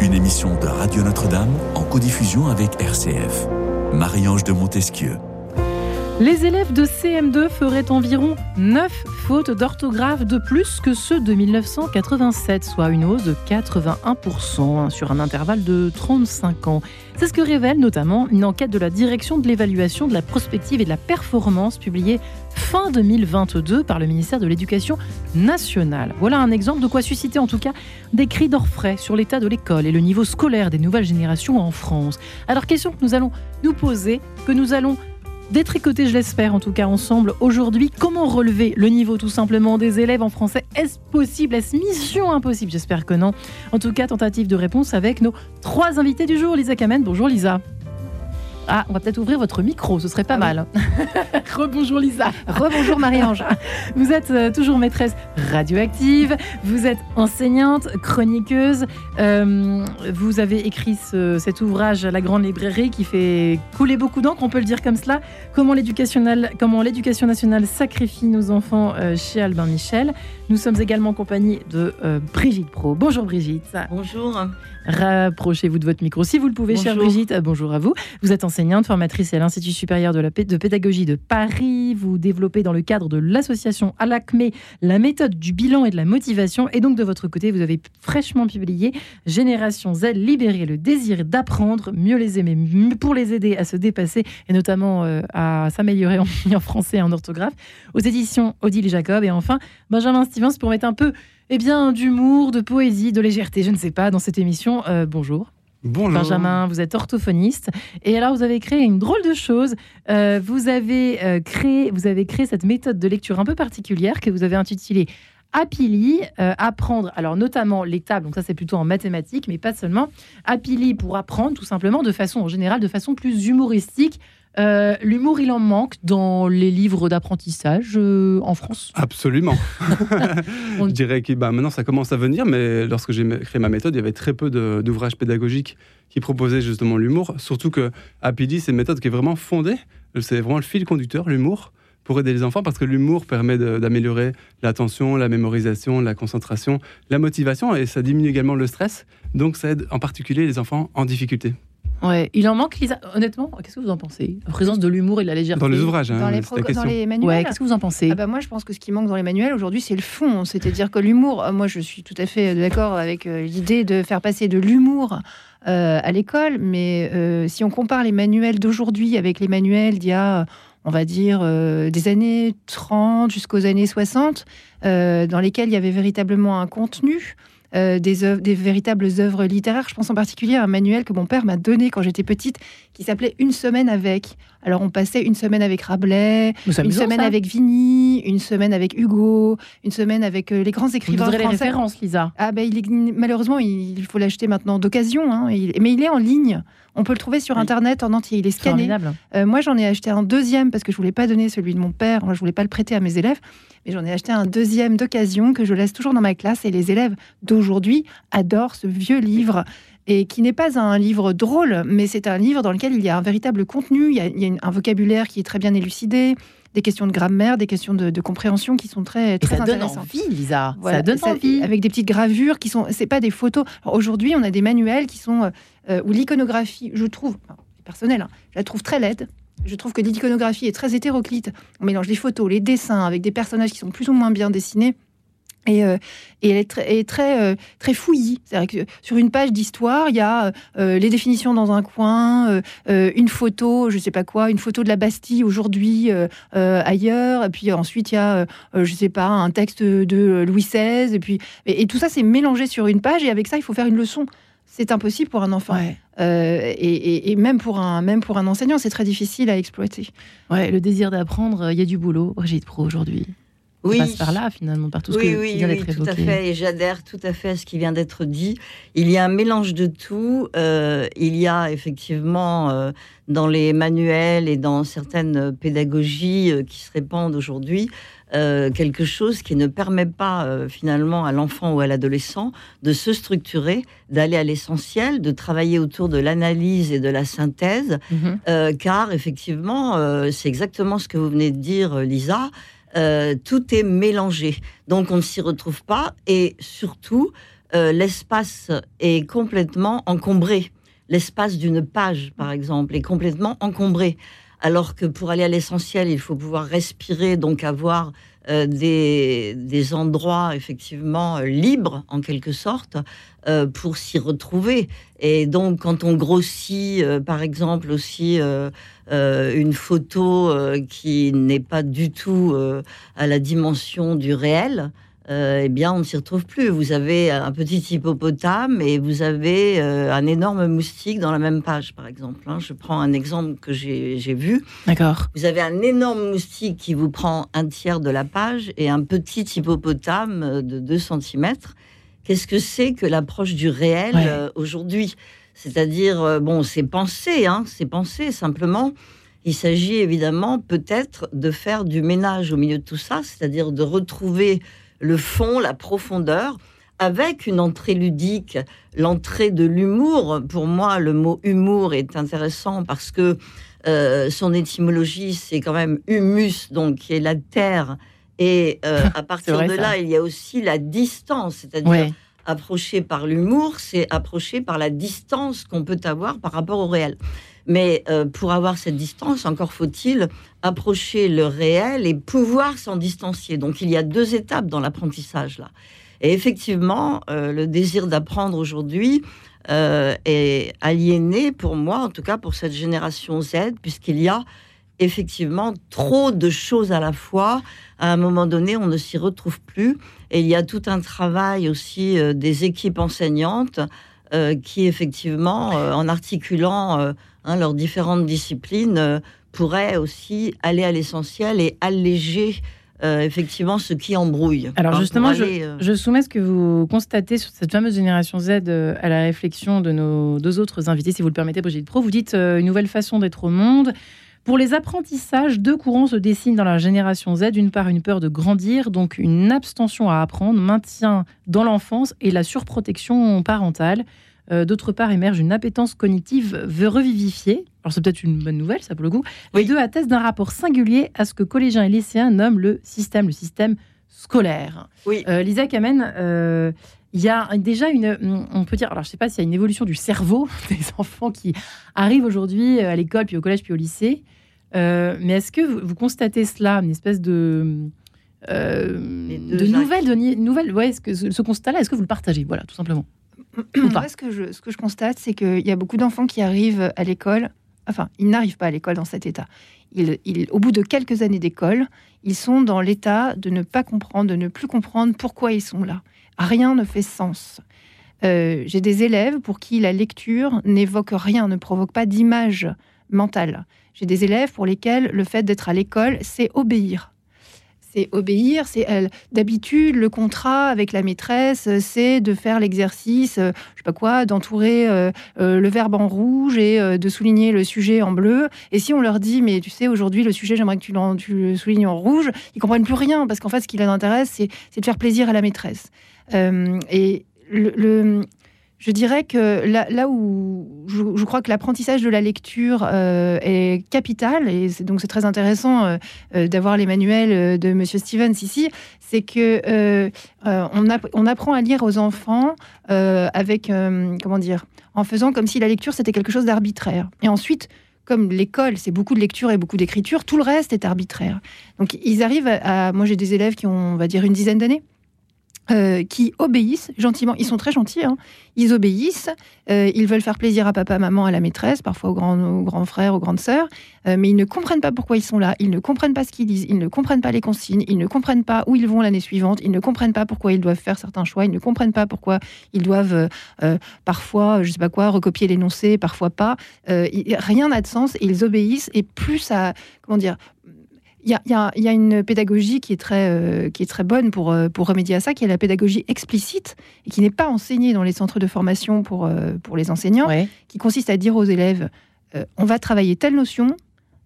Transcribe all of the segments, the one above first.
Une émission de Radio Notre-Dame en codiffusion avec RCF. Marie-Ange de Montesquieu. Les élèves de CM2 feraient environ 9 fautes d'orthographe de plus que ceux de 1987, soit une hausse de 81% hein, sur un intervalle de 35 ans. C'est ce que révèle notamment une enquête de la direction de l'évaluation de la prospective et de la performance publiée fin 2022 par le ministère de l'Éducation nationale. Voilà un exemple de quoi susciter en tout cas des cris d'orfraie sur l'état de l'école et le niveau scolaire des nouvelles générations en France. Alors question que nous allons nous poser, que nous allons détricoter, je l'espère en tout cas ensemble aujourd'hui, comment relever le niveau tout simplement des élèves en français? Est-ce possible? Est-ce mission impossible? J'espère que non. En tout cas, tentative de réponse avec nos trois invités du jour. Lisa Kamen, bonjour Lisa. Ah, on va peut-être ouvrir votre micro, ce serait pas ah mal. Rebonjour Lisa. Rebonjour Marie-Ange. vous êtes euh, toujours maîtresse radioactive, vous êtes enseignante, chroniqueuse. Euh, vous avez écrit cet ouvrage à la Grande Librairie qui fait couler beaucoup d'encre, on peut le dire comme cela. Comment l'éducation nationale sacrifie nos enfants euh, chez Albin Michel? Nous sommes également en compagnie de Brigitte Pro. Bonjour Brigitte. Bonjour. Rapprochez-vous de votre micro si vous le pouvez, chère Brigitte. Bonjour à vous. Vous êtes enseignante, formatrice à l'Institut supérieur de, la, de pédagogie de Paris. Vous développez dans le cadre de l'association Alacmé la méthode du bilan et de la motivation. Et donc, de votre côté, vous avez fraîchement publié Génération Z, libérer le désir d'apprendre, mieux les aimer, pour les aider à se dépasser et notamment euh, à s'améliorer en, en français et en orthographe, aux éditions Odile Jacob. Et enfin, Benjamin Pour mettre un peu eh bien, d'humour, de poésie, de légèreté, je ne sais pas, dans cette émission. Euh, bonjour. Bonjour. Benjamin, vous êtes orthophoniste. Et alors, vous avez créé une drôle de chose. Euh, vous, avez, euh, créé, vous avez créé cette méthode de lecture un peu particulière que vous avez intitulée Apili, apprendre, alors notamment les tables, donc ça c'est plutôt en mathématiques, mais pas seulement. Apili pour apprendre tout simplement de façon en général, de façon plus humoristique, euh, l'humour, il en manque dans les livres d'apprentissage euh, en France? Absolument. On dirait que bah, maintenant ça commence à venir, mais lorsque j'ai créé ma méthode, il y avait très peu d'ouvrages pédagogiques qui proposaient justement l'humour. Surtout que Apidi, c'est une méthode qui est vraiment fondée, c'est vraiment le fil conducteur, l'humour, pour aider les enfants, parce que l'humour permet d'améliorer l'attention, la mémorisation, la concentration, la motivation, et ça diminue également le stress. Donc ça aide en particulier les enfants en difficulté. Ouais, il en manque, Lisa. Honnêtement, qu'est-ce que vous en pensez? La présence de l'humour et de la légèreté. Dans les ouvrages, hein, dans, les dans, les manuels. Ouais, qu'est-ce que vous en pensez? Ah bah Moi, je pense que ce qui manque dans les manuels aujourd'hui, c'est le fond. C'est-à-dire que l'humour, euh, moi, je suis tout à fait d'accord avec euh, l'idée de faire passer de l'humour euh, à l'école, mais si on compare les manuels d'aujourd'hui avec les manuels d'il y a on va dire, des années 30 jusqu'aux années 60, dans lesquels il y avait véritablement un contenu, euh, des, des véritables œuvres littéraires. Je pense en particulier à un manuel que mon père m'a donné quand j'étais petite, qui s'appelait Une semaine avec. Alors on passait une semaine avec Rabelais, une semaine avec Vigny, une semaine avec Hugo, une semaine avec euh, les grands écrivains Vous français. les références, Lisa. Ah ben il est, malheureusement il, faut l'acheter maintenant d'occasion, hein, mais il est en ligne. On peut le trouver sur Internet en entier. Il est scanné. Euh, moi, j'en ai acheté un deuxième parce que je voulais pas donner celui de mon père. Moi, je voulais pas le prêter à mes élèves. Mais j'en ai acheté un deuxième d'occasion que je laisse toujours dans ma classe. Et les élèves d'aujourd'hui adorent ce vieux livre et qui n'est pas un livre drôle, mais c'est un livre dans lequel il y a un véritable contenu, il y a, un vocabulaire qui est très bien élucidé, des questions de grammaire, des questions de, compréhension qui sont très, très ça donne envie, Lisa. ça donne envie. Avec des petites gravures qui sont, c'est pas des photos. Aujourd'hui, on a des manuels qui sont euh, euh, où l'iconographie, je trouve, personnel, hein, je la trouve très laide. Je trouve que l'iconographie est très hétéroclite. On mélange les photos, les dessins avec des personnages qui sont plus ou moins bien dessinés. Et, euh, et, elle est, très, très, euh, très fouillie. C'est-à-dire que sur une page d'histoire, il y a euh, les définitions dans un coin, une photo, je ne sais pas quoi, une photo de la Bastille aujourd'hui ailleurs, et puis ensuite il y a, je ne sais pas, un texte de Louis XVI, et puis et, tout ça c'est mélangé sur une page, et avec ça il faut faire une leçon. C'est impossible pour un enfant. et, et, même, pour un, même pour un enseignant, c'est très difficile à exploiter. Ouais, le désir d'apprendre, il y a du boulot. Brigitte Pro aujourd'hui oui. passe par là finalement, par tout ce oui, que, oui, qui vient d'être oui, tout à fait, et j'adhère tout à fait à ce qui vient d'être dit. Il y a un mélange de tout. Euh, il y a effectivement euh, dans les manuels et dans certaines pédagogies euh, qui se répandent aujourd'hui quelque chose qui ne permet pas finalement à l'enfant ou à l'adolescent de se structurer, d'aller à l'essentiel, de travailler autour de l'analyse et de la synthèse, mhm. car effectivement, c'est exactement ce que vous venez de dire, Lisa. Tout est mélangé. Donc on ne s'y retrouve pas et surtout, l'espace est complètement encombré. L'espace d'une page, par exemple, est complètement encombré alors que pour aller à l'essentiel, il faut pouvoir respirer, donc avoir euh, des, des, endroits effectivement euh, libres en quelque sorte euh, pour s'y retrouver. Et donc quand on grossit par exemple aussi une photo qui n'est pas du tout à la dimension du réel, euh, eh bien, on ne s'y retrouve plus. Vous avez un petit hippopotame et vous avez euh, un énorme moustique dans la même page, par exemple. Hein. Je prends un exemple que j'ai vu. D'accord. Vous avez un énorme moustique qui vous prend un tiers de la page et un petit hippopotame de 2 cm. Qu'est-ce que c'est que l'approche du réel euh, aujourd'hui? C'est-à-dire, bon, c'est pensé, hein, c'est pensé simplement. Il s'agit évidemment peut-être de faire du ménage au milieu de tout ça, c'est-à-dire de retrouver le fond, la profondeur, avec une entrée ludique, l'entrée de l'humour. Pour moi, le mot humour est intéressant parce que euh, son étymologie, c'est quand même humus, donc qui est la terre. Et euh, à partir de là, il y a aussi la distance, c'est-à-dire approcher par l'humour, c'est approcher par la distance qu'on peut avoir par rapport au réel. Mais euh, pour avoir cette distance, encore faut-il approcher le réel et pouvoir s'en distancier. Donc il y a deux étapes dans l'apprentissage là. Et effectivement, euh, le désir d'apprendre aujourd'hui euh, est aliéné pour moi, en tout cas pour cette génération Z, puisqu'il y a effectivement trop de choses à la fois. À un moment donné, on ne s'y retrouve plus. Et il y a tout un travail aussi des équipes enseignantes qui, effectivement, en articulant Hein, leurs différentes disciplines, euh, pourraient aussi aller à l'essentiel et alléger euh, effectivement ce qui embrouille. Alors justement, euh, je, soumets ce que vous constatez sur cette fameuse génération Z à la réflexion de nos deux autres invités, si vous le permettez, Brigitte Pro. Vous dites une nouvelle façon d'être au monde. Pour les apprentissages, deux courants se dessinent dans la génération Z. D'une part, une peur de grandir, donc une abstention à apprendre, maintien dans l'enfance et la surprotection parentale. Euh, d'autre part, émerge une appétence cognitive revivifiée. Alors, c'est peut-être une bonne nouvelle, ça pour le coup. Les deux attestent d'un rapport singulier à ce que collégiens et lycéens nomment le système, le système scolaire. Oui. Euh, Lisa Kamen, euh, il y a déjà une, on peut dire, alors je ne sais pas s'il y a une évolution du cerveau des enfants qui arrivent aujourd'hui à l'école, puis au collège, puis au lycée. mais est-ce que vous, constatez cela, une espèce de, de nouvelles, de nouvelles, ouais, ce, que, ce constat-là, est-ce que vous le partagez? Voilà, tout simplement. Moi, ce que je, ce que je constate, c'est qu'il y a beaucoup d'enfants qui arrivent à l'école, enfin, ils n'arrivent pas à l'école dans cet état. Ils, au bout de quelques années d'école, ils sont dans l'état de ne pas comprendre, de ne plus comprendre pourquoi ils sont là. Rien ne fait sens. Euh, j'ai des élèves pour qui la lecture n'évoque rien, ne provoque pas d'image mentale. J'ai des élèves pour lesquels le fait d'être à l'école, c'est obéir c'est obéir. C'est d'habitude le contrat avec la maîtresse, c'est de faire l'exercice, euh, je sais pas quoi, d'entourer euh, euh, le verbe en rouge et de souligner le sujet en bleu. Et si on leur dit, mais tu sais, aujourd'hui le sujet, j'aimerais que tu, le soulignes en rouge, ils comprennent plus rien parce qu'en fait, ce qui les intéresse, c'est de faire plaisir à la maîtresse. et le, je dirais que là, où je, crois que l'apprentissage de la lecture euh, est capital, et donc c'est très intéressant euh, euh, d'avoir les manuels de Monsieur Stevens ici, c'est que on, apprend à lire aux enfants avec, comment dire, en faisant comme si la lecture c'était quelque chose d'arbitraire. Et ensuite, comme l'école, c'est beaucoup de lecture et beaucoup d'écriture, tout le reste est arbitraire. Donc ils arrivent à moi j'ai des élèves qui ont, on va dire, une dizaine d'années. Euh, qui obéissent gentiment. Ils sont très gentils, hein. ils obéissent, euh, ils veulent faire plaisir à papa, maman, à la maîtresse, parfois aux grands, grands frères, aux grandes sœurs, euh, mais ils ne comprennent pas pourquoi ils sont là, ils ne comprennent pas ce qu'ils disent, ils ne comprennent pas les consignes, ils ne comprennent pas où ils vont l'année suivante, ils ne comprennent pas pourquoi ils doivent faire certains choix, ils ne comprennent pas pourquoi ils doivent parfois, je sais pas quoi, recopier l'énoncé, parfois pas. rien n'a de sens, ils obéissent et plus ça, comment dire, il y, a, une pédagogie qui est très, euh, qui est très bonne pour, euh, pour remédier à ça, qui est la pédagogie explicite et qui n'est pas enseignée dans les centres de formation pour, euh, pour les enseignants, qui consiste à dire aux élèves on va travailler telle notion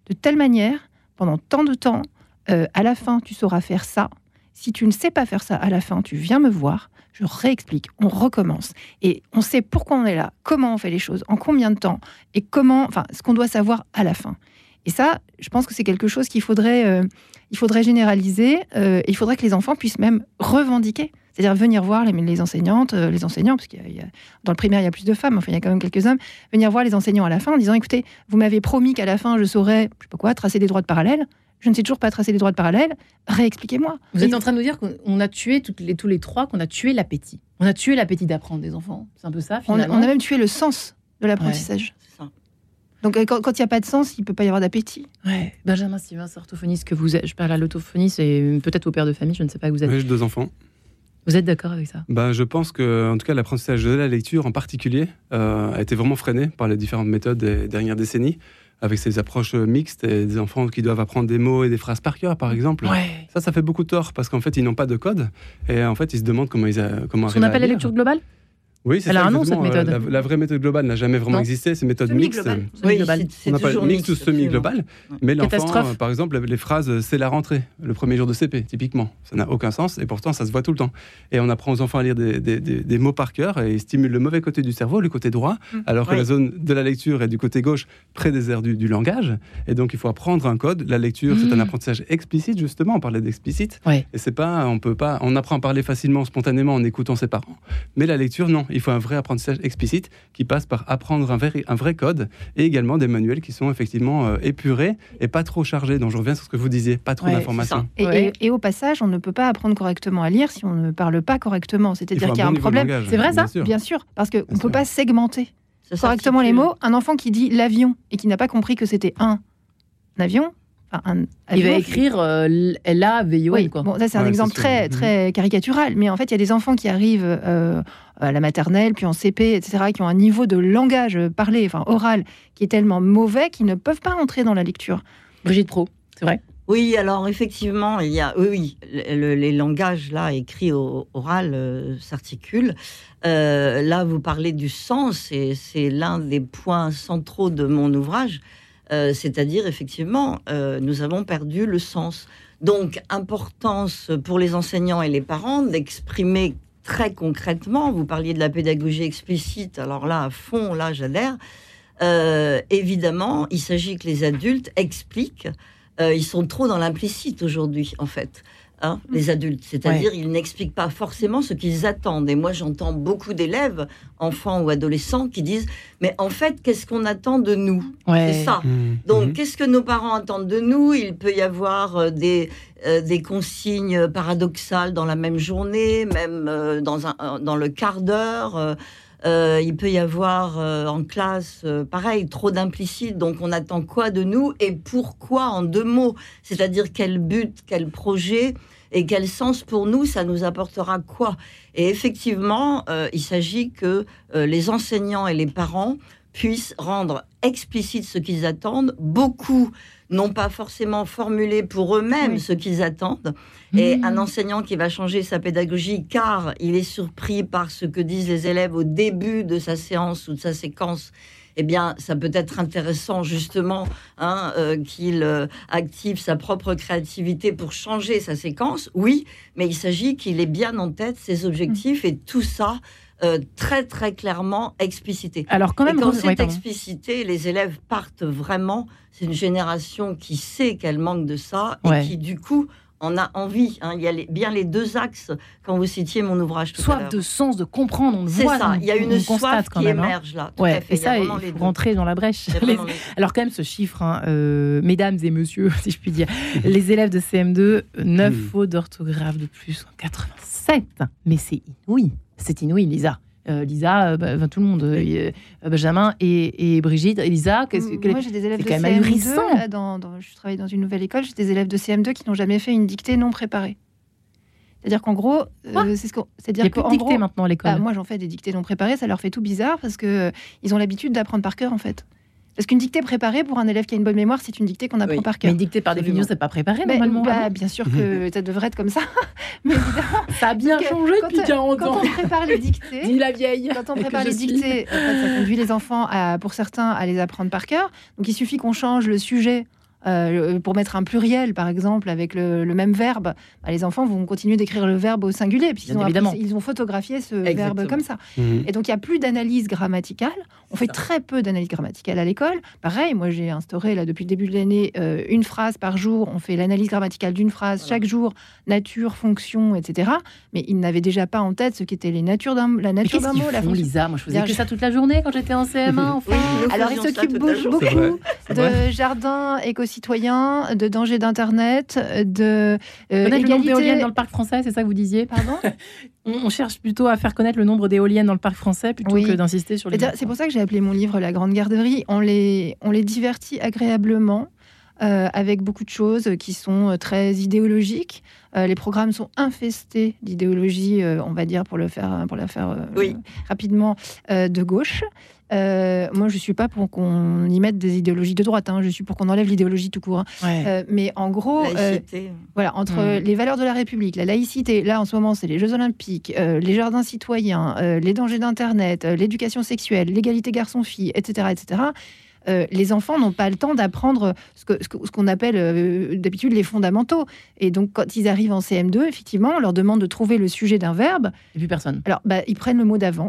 de telle manière pendant tant de temps. à la fin, tu sauras faire ça. Si tu ne sais pas faire ça à la fin, tu viens me voir. Je réexplique, on recommence. Et on sait pourquoi on est là, comment on fait les choses, en combien de temps, et comment, enfin, ce qu'on doit savoir à la fin. Et ça, je pense que c'est quelque chose qu'il faudrait. Euh, il faudrait généraliser, euh, il faudrait que les enfants puissent même revendiquer. C'est-à-dire venir voir les, les enseignantes, euh, les enseignants, parce que dans le primaire, il y a plus de femmes, enfin, il y a quand même quelques hommes, venir voir les enseignants à la fin en disant, écoutez, vous m'avez promis qu'à la fin, je saurais, je sais pas quoi, tracer des droits de parallèle. Je ne sais toujours pas tracer des droits de parallèle. Réexpliquez-moi. Vous êtes en train de nous dire qu'on a tué toutes les, tous les trois, qu'on a tué l'appétit. On a tué l'appétit d'apprendre des enfants. C'est un peu ça, on, finalement. on a même tué le sens de l'apprentissage. C'est ça. Donc euh, quand il n'y a pas de sens, il ne peut pas y avoir d'appétit. Ouais. Benjamin Sylvain, orthophoniste que vous êtes. Je parle à l'orthophoniste et peut-être au père de famille, je ne sais pas que vous êtes. Oui, j'ai deux enfants. Vous êtes d'accord avec ça? Bah, Je pense que, en tout cas, l'apprentissage de la lecture en particulier euh, a été vraiment freiné par les différentes méthodes des dernières décennies, avec ces approches mixtes et des enfants qui doivent apprendre des mots et des phrases par cœur, par exemple. Ouais. Ça, ça fait beaucoup de tort parce qu'en fait, ils n'ont pas de code et en fait, ils se demandent comment ils a, comment Ce qu'on appelle la lecture globale? Oui, c'est Elle ça, a un nom, exactement. cette méthode. Euh, La, la vraie méthode globale n'a jamais vraiment Non. existé. C'est une méthode mixte. Semi-globale. Oui, On appelle mixte ou mixte, absolument. semi-global. Mais l'enfant, Catastrophe. euh, par exemple, les phrases c'est la rentrée, le premier jour de CP, typiquement. Ça n'a aucun sens et pourtant ça se voit tout le temps. Et on apprend aux enfants à lire des, des- des- des mots par cœur et ils stimulent le mauvais côté du cerveau, le côté droit, Mm. alors que Oui. la zone de la lecture est du côté gauche, près des aires du, du langage. Et donc il faut apprendre un code. La lecture, c'est un apprentissage explicite, justement. On parlait d'explicite. Ouais. Et c'est pas, on peut pas, on apprend à parler facilement, spontanément en écoutant ses parents. Mais la lecture, non. Il faut un vrai apprentissage explicite qui passe par apprendre un vrai, un vrai code et également des manuels qui sont effectivement euh, épurés et pas trop chargés. Donc je reviens sur ce que vous disiez, pas trop Ouais, d'informations. Et, Ouais. et- et au passage, on ne peut pas apprendre correctement à lire si on ne parle pas correctement. C'est-à-dire qu'il y a bon un problème. C'est vrai, ça bien sûr. Bien sûr, parce qu'on ne peut pas segmenter Ça correctement les mots. Un enfant qui dit l'avion et qui n'a pas compris que c'était un avion, un Il va écrire euh, L-A-V-I-O-N, Oui, quoi. bon, ça c'est un Ouais, exemple très, très caricatural, mais en fait, il y a des enfants qui arrivent euh, à la maternelle, puis en CP, etc., qui ont un niveau de langage parlé, enfin oral, qui est tellement mauvais qu'ils ne peuvent pas entrer dans la lecture. Brigitte Pro, c'est vrai Oui, alors effectivement, il y a, oui, oui, le- le- les langages là écrits au oral euh, s'articulent. Euh, là, vous parlez du sens, et c'est l'un des points centraux de mon ouvrage. Euh, C'est-à-dire, effectivement, euh, nous avons perdu le sens. Donc, importance pour les enseignants et les parents d'exprimer très concrètement. Vous parliez de la pédagogie explicite, alors là, à fond, là, j'adhère. Euh, évidemment, il s'agit que les adultes expliquent. Ils sont trop dans l'implicite aujourd'hui, en fait. Hein, les adultes, c'est-à-dire ils n'expliquent pas forcément ce qu'ils attendent. Et moi, j'entends beaucoup d'élèves, enfants ou adolescents, qui disent mais en fait, qu'est-ce qu'on attend de nous? Ouais. C'est ça. Mhm. Donc, Mhm. qu'est-ce que nos parents attendent de nous? Il peut y avoir euh, des, euh, des consignes paradoxales dans la même journée, même euh, dans, un, dans le quart d'heure. euh, euh, il peut y avoir euh, en classe, euh, pareil, trop d'implicite. Donc, on attend quoi de nous? Et pourquoi en deux mots? C'est-à-dire quel but, quel projet et quel sens pour nous ça nous apportera quoi? Et effectivement, euh, il s'agit que euh, les enseignants et les parents puissent rendre explicite ce qu'ils attendent. Beaucoup n'ont pas forcément formulé pour eux-mêmes Oui. ce qu'ils attendent. Et Mmh. un enseignant qui va changer sa pédagogie car il est surpris par ce que disent les élèves au début de sa séance ou de sa séquence, eh bien, ça peut être intéressant justement hein, euh, qu'il euh, active sa propre créativité pour changer sa séquence. Oui, mais il s'agit qu'il ait bien en tête ses objectifs et tout ça euh, très très clairement explicité. Alors, quand même, et quand c'est explicité, les élèves partent vraiment. C'est une génération qui sait qu'elle manque de ça et Ouais. qui, du coup, en a envie. hein. Il y a les- bien les deux axes quand vous citiez mon ouvrage tout soif de sens, de comprendre, on le C'est voit. ça. on- Il y a on une soif qui même, hein. émerge là. Tout Ouais, à fait. et Il y a ça, il faut rentrer dans la brèche. Les-. Alors quand même ce chiffre, hein, euh, mesdames et messieurs, si je puis dire, les élèves de CM2, 9 Mm. fautes d'orthographe de plus en 87. Mais c'est inouï, c'est inouï, Lisa. Euh, Lisa, euh, bah, tout le monde, euh, euh, Benjamin et, et Brigitte. Et Lisa, qu'est-ce que- Moi, j'ai des élèves de quand même CM2. ahurissant. là, dans, dans- je travaille dans une nouvelle école. J'ai des élèves de CM2 qui n'ont jamais fait une dictée non préparée. C'est-à-dire qu'en gros, euh, c'est ce qu'on. C'est-à-dire qu'en gros, maintenant à l'école. bah, moi, j'en fais des dictées non préparées. Ça leur fait tout bizarre parce que ils ont l'habitude d'apprendre par cœur, en fait. Parce qu'une dictée préparée pour un élève qui a une bonne mémoire, c'est une dictée qu'on apprend Oui. par mais cœur. une dictée par Absolument. définition, c'est pas préparé Mais, normalement. bah, hein. bien sûr que ça devrait être comme ça. Mais évidemment, ça a bien que changé quand, depuis 40 quand ans. on prépare les dictées, Dis la vieille. Quand on prépare les dictées, en fait, ça conduit les enfants, à, pour certains, à les apprendre par cœur. Donc il suffit qu'on change le sujet. Euh, pour mettre un pluriel, par exemple, avec le, même verbe, bah, les enfants vont continuer d'écrire le verbe au singulier, puisqu'ils ont, ils ont photographié ce verbe comme ça. Mhm. Et donc, il n'y a plus d'analyse grammaticale. On fait très peu d'analyse grammaticale à l'école. Pareil, moi, j'ai instauré, là, depuis le début de l'année, euh, une phrase par jour. On fait l'analyse grammaticale d'une phrase chaque jour, nature, fonction, etc. Mais ils n'avaient déjà pas en tête ce qu'étaient les natures d'un, la nature d'un mot. La Lisa? Moi, je faisais que ça toute la journée quand j'étais en CM1. Enfin. Alors, ils s'occupent beaucoup de jardin écosystème citoyens, de danger d'Internet, de euh, le nombre d'éoliennes dans le parc français, c'est ça que vous disiez? Pardon? On, cherche plutôt à faire connaître le nombre d'éoliennes dans le parc français plutôt que d'insister sur les. C'est pour ça que j'ai appelé mon livre La Grande Garderie. On les, on les divertit agréablement. Euh, avec beaucoup de choses qui sont euh, très idéologiques. Euh, les programmes sont infestés d'idéologie, on va dire, pour le faire, pour la faire rapidement, de gauche. Euh, moi, je suis pas pour qu'on y mette des idéologies de droite. Hein. Je suis pour qu'on enlève l'idéologie tout court. Hein. Euh, mais en gros, euh, voilà, entre hmm. les valeurs de la République, la laïcité, là en ce moment, c'est les Jeux Olympiques, les jardins citoyens, les dangers d'Internet, l'éducation sexuelle, l'égalité garçon-fille, etc., etc. les enfants n'ont pas le temps d'apprendre ce qu'on ce qu'on appelle d'habitude les fondamentaux. Et donc, quand ils arrivent en CM2, effectivement, on leur demande de trouver le sujet d'un verbe. Et puis personne. Alors, bah, ils prennent le mot d'avant.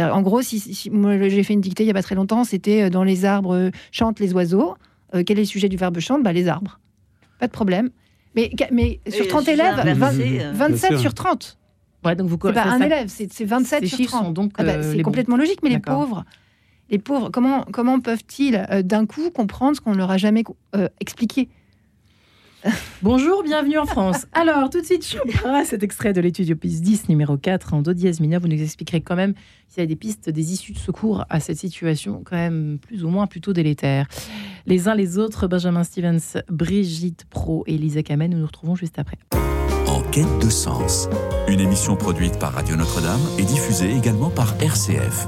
En gros, si, moi j'ai fait une dictée il n'y a pas très longtemps, c'était euh, dans les arbres euh, chantent les oiseaux. Euh, quel est le sujet du verbe chante? Bah, Les arbres. Pas de problème. Mais, mais sur 30 élèves, 27 sur 30. Ouais, donc vous c'est pas un élève, c'est 27 sur 30. donc ah bah, c'est complètement logique, mais les pauvres, les pauvres, comment, comment peuvent-ils d'un coup comprendre ce qu'on ne leur a jamais expliqué? Bonjour, bienvenue en France. Alors, tout de suite, Chopin, cet extrait de l'étude opus 10, numéro 4, en do dièse mineur. Vous nous expliquerez quand même s'il y a des pistes, des issues de secours à cette situation, quand même plus ou moins plutôt délétère. Les uns les autres, Benjamin Stevens, Brigitte Pro et Lisa Kamen, nous nous retrouvons juste après. En quête de sens, une émission produite par Radio Notre-Dame et diffusée également par RCF.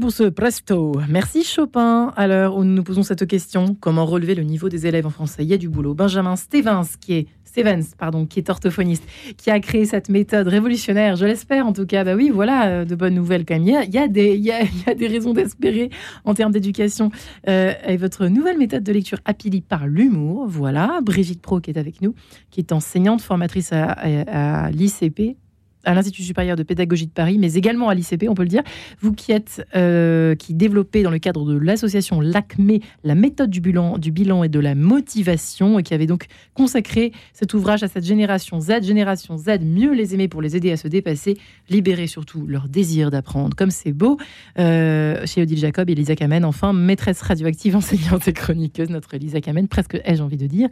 Pour ce presto. Merci Chopin. À l'heure où nous nous posons cette question, comment relever le niveau des élèves en français? Il y a du boulot. Benjamin Stevens, qui est Stevens, pardon, qui est orthophoniste, qui a créé cette méthode révolutionnaire, je l'espère en tout cas. Bah oui, voilà, euh, de bonnes nouvelles quand même. Il y a, des, il y a, des raisons d'espérer en termes d'éducation. Euh, et votre nouvelle méthode de lecture Apili par l'humour, voilà. Brigitte Pro qui est avec nous, qui est enseignante, formatrice à l'ICP, à l'Institut supérieur de pédagogie de Paris, mais également à l'ICP, on peut le dire. Vous qui êtes, euh, qui développez dans le cadre de l'association LACME la méthode du bilan, et de la motivation, et qui avez donc consacré cet ouvrage à cette génération Z, génération Z, mieux les aimer pour les aider à se dépasser, libérer surtout leur désir d'apprendre. Comme c'est beau, euh, chez Odile Jacob et Lisa Kamen, enfin, maîtresse radioactive, enseignante et chroniqueuse, notre Lisa Kamen, presque ai-je envie de dire.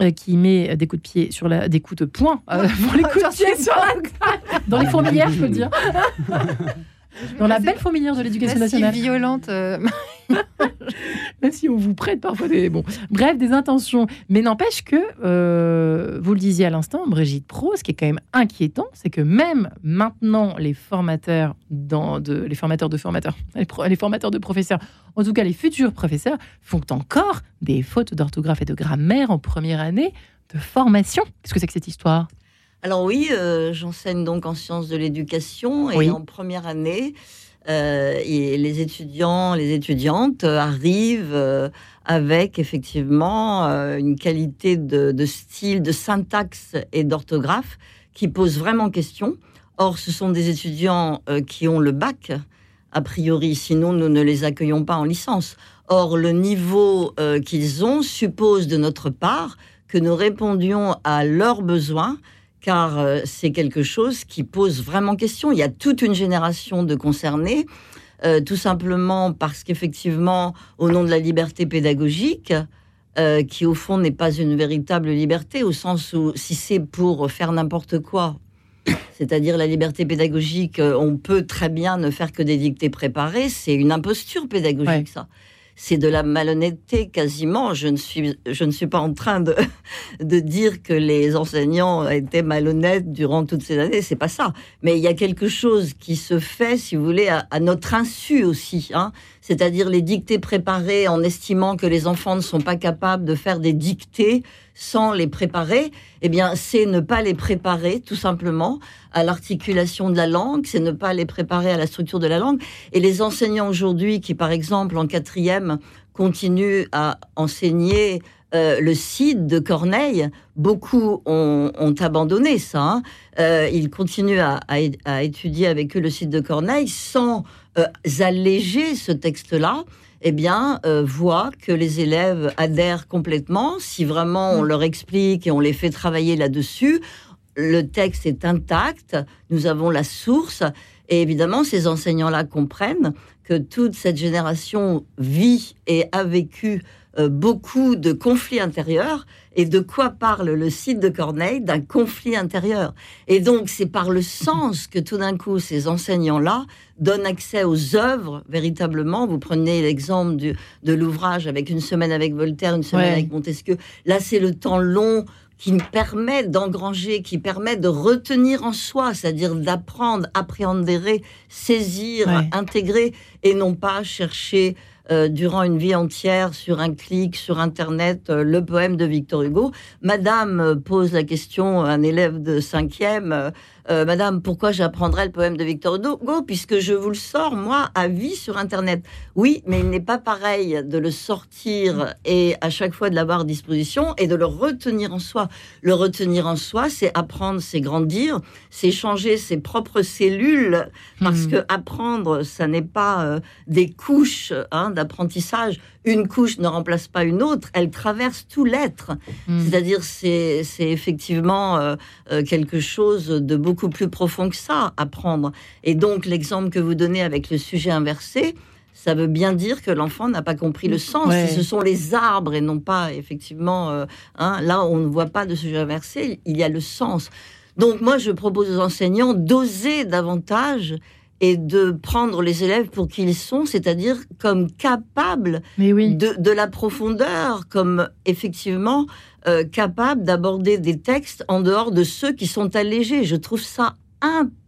Euh, qui met des coups de pied sur la, des coups de poing euh, pour les coups de pied sur la dans les fourmilières, je peux dire. Dans la belle fourmilière de l'éducation nationale. violente. Même si on vous prête parfois des. Bon, bref, des intentions. Mais n'empêche que, euh, vous le disiez à l'instant, Brigitte Pro, ce qui est quand même inquiétant, c'est que même maintenant, les formateurs, dans de, les formateurs de formateurs, les, pro- les formateurs de professeurs, en tout cas les futurs professeurs, font encore des fautes d'orthographe et de grammaire en première année de formation. Qu'est-ce que c'est que cette histoire? Alors oui, euh, j'enseigne donc en sciences de l'éducation et Oui. en première année, euh, et les étudiants, les étudiantes euh, arrivent euh, avec effectivement une qualité de, de style, de syntaxe et d'orthographe qui pose vraiment question. Or, ce sont des étudiants qui ont le bac, a priori, sinon nous ne les accueillons pas en licence. Or, le niveau qu'ils ont suppose de notre part que nous répondions à leurs besoins car euh, c'est quelque chose qui pose vraiment question. Il y a toute une génération de concernés, euh, tout simplement parce qu'effectivement, au nom de la liberté pédagogique, euh, qui au fond n'est pas une véritable liberté, au sens où si c'est pour faire n'importe quoi, c'est-à-dire la liberté pédagogique, on peut très bien ne faire que des dictées préparées, c'est une imposture pédagogique, Ouais. ça. C'est de la malhonnêteté quasiment. Je ne suis, je ne suis pas en train de, dire que les enseignants étaient malhonnêtes durant toutes ces années. C'est pas ça. Mais il y a quelque chose qui se fait, si vous voulez, à, à notre insu aussi. Hein. C'est-à-dire les dictées préparées en estimant que les enfants ne sont pas capables de faire des dictées sans les préparer. Eh bien, c'est ne pas les préparer, tout simplement, à l'articulation de la langue. C'est ne pas les préparer à la structure de la langue. Et les enseignants aujourd'hui, qui par exemple en quatrième continuent à enseigner euh, le Cid de Corneille, beaucoup ont, ont abandonné ça. hein. Euh, ils continuent à, à étudier avec eux le Cid de Corneille sans euh, alléger ce texte-là. Eh bien, euh, voient que les élèves adhèrent complètement. Si vraiment on leur explique et on les fait travailler là-dessus, le texte est intact. Nous avons la source. Et évidemment, ces enseignants-là comprennent que toute cette génération vit et a vécu beaucoup de conflits intérieurs. Et de quoi parle le site de Corneille? D'un conflit intérieur. Et donc, c'est par le sens que tout d'un coup, ces enseignants-là donnent accès aux œuvres, véritablement. Vous prenez l'exemple de l'ouvrage avec une semaine avec Voltaire, une semaine Ouais. avec Montesquieu. Là, c'est le temps long qui permet d'engranger, qui permet de retenir en soi, c'est-à-dire d'apprendre, appréhender, saisir, Ouais. intégrer, et non pas chercher euh, durant une vie entière sur un clic sur Internet euh, le poème de Victor Hugo. Madame euh, pose la question à un élève de cinquième, euh, Madame, pourquoi j'apprendrais le poème de Victor Hugo Puisque je vous le sors, moi, à vie sur Internet? Oui, mais il n'est pas pareil de le sortir et à chaque fois de l'avoir à disposition et de le retenir en soi. Le retenir en soi, c'est apprendre, c'est grandir, c'est changer ses propres cellules, parce Hmm. que apprendre, ça n'est pas euh, des couches hein, d'apprentissage. Une couche ne remplace pas une autre, elle traverse tout l'être. Hmm. C'est-à-dire, c'est c'est effectivement euh, euh, quelque chose de beaucoup plus profond que ça, apprendre. Et donc, l'exemple que vous donnez avec le sujet inversé, ça veut bien dire que l'enfant n'a pas compris le sens. Ouais. Ce sont les arbres et non pas, effectivement, euh, hein, là, on ne voit pas de sujet inversé, il y a le sens. Donc, moi, je propose aux enseignants d'oser davantage et de prendre les élèves pour qui ils sont, c'est-à-dire comme capables Mais oui. de, de la profondeur, comme effectivement euh, capable d'aborder des textes en dehors de ceux qui sont allégés. Je trouve ça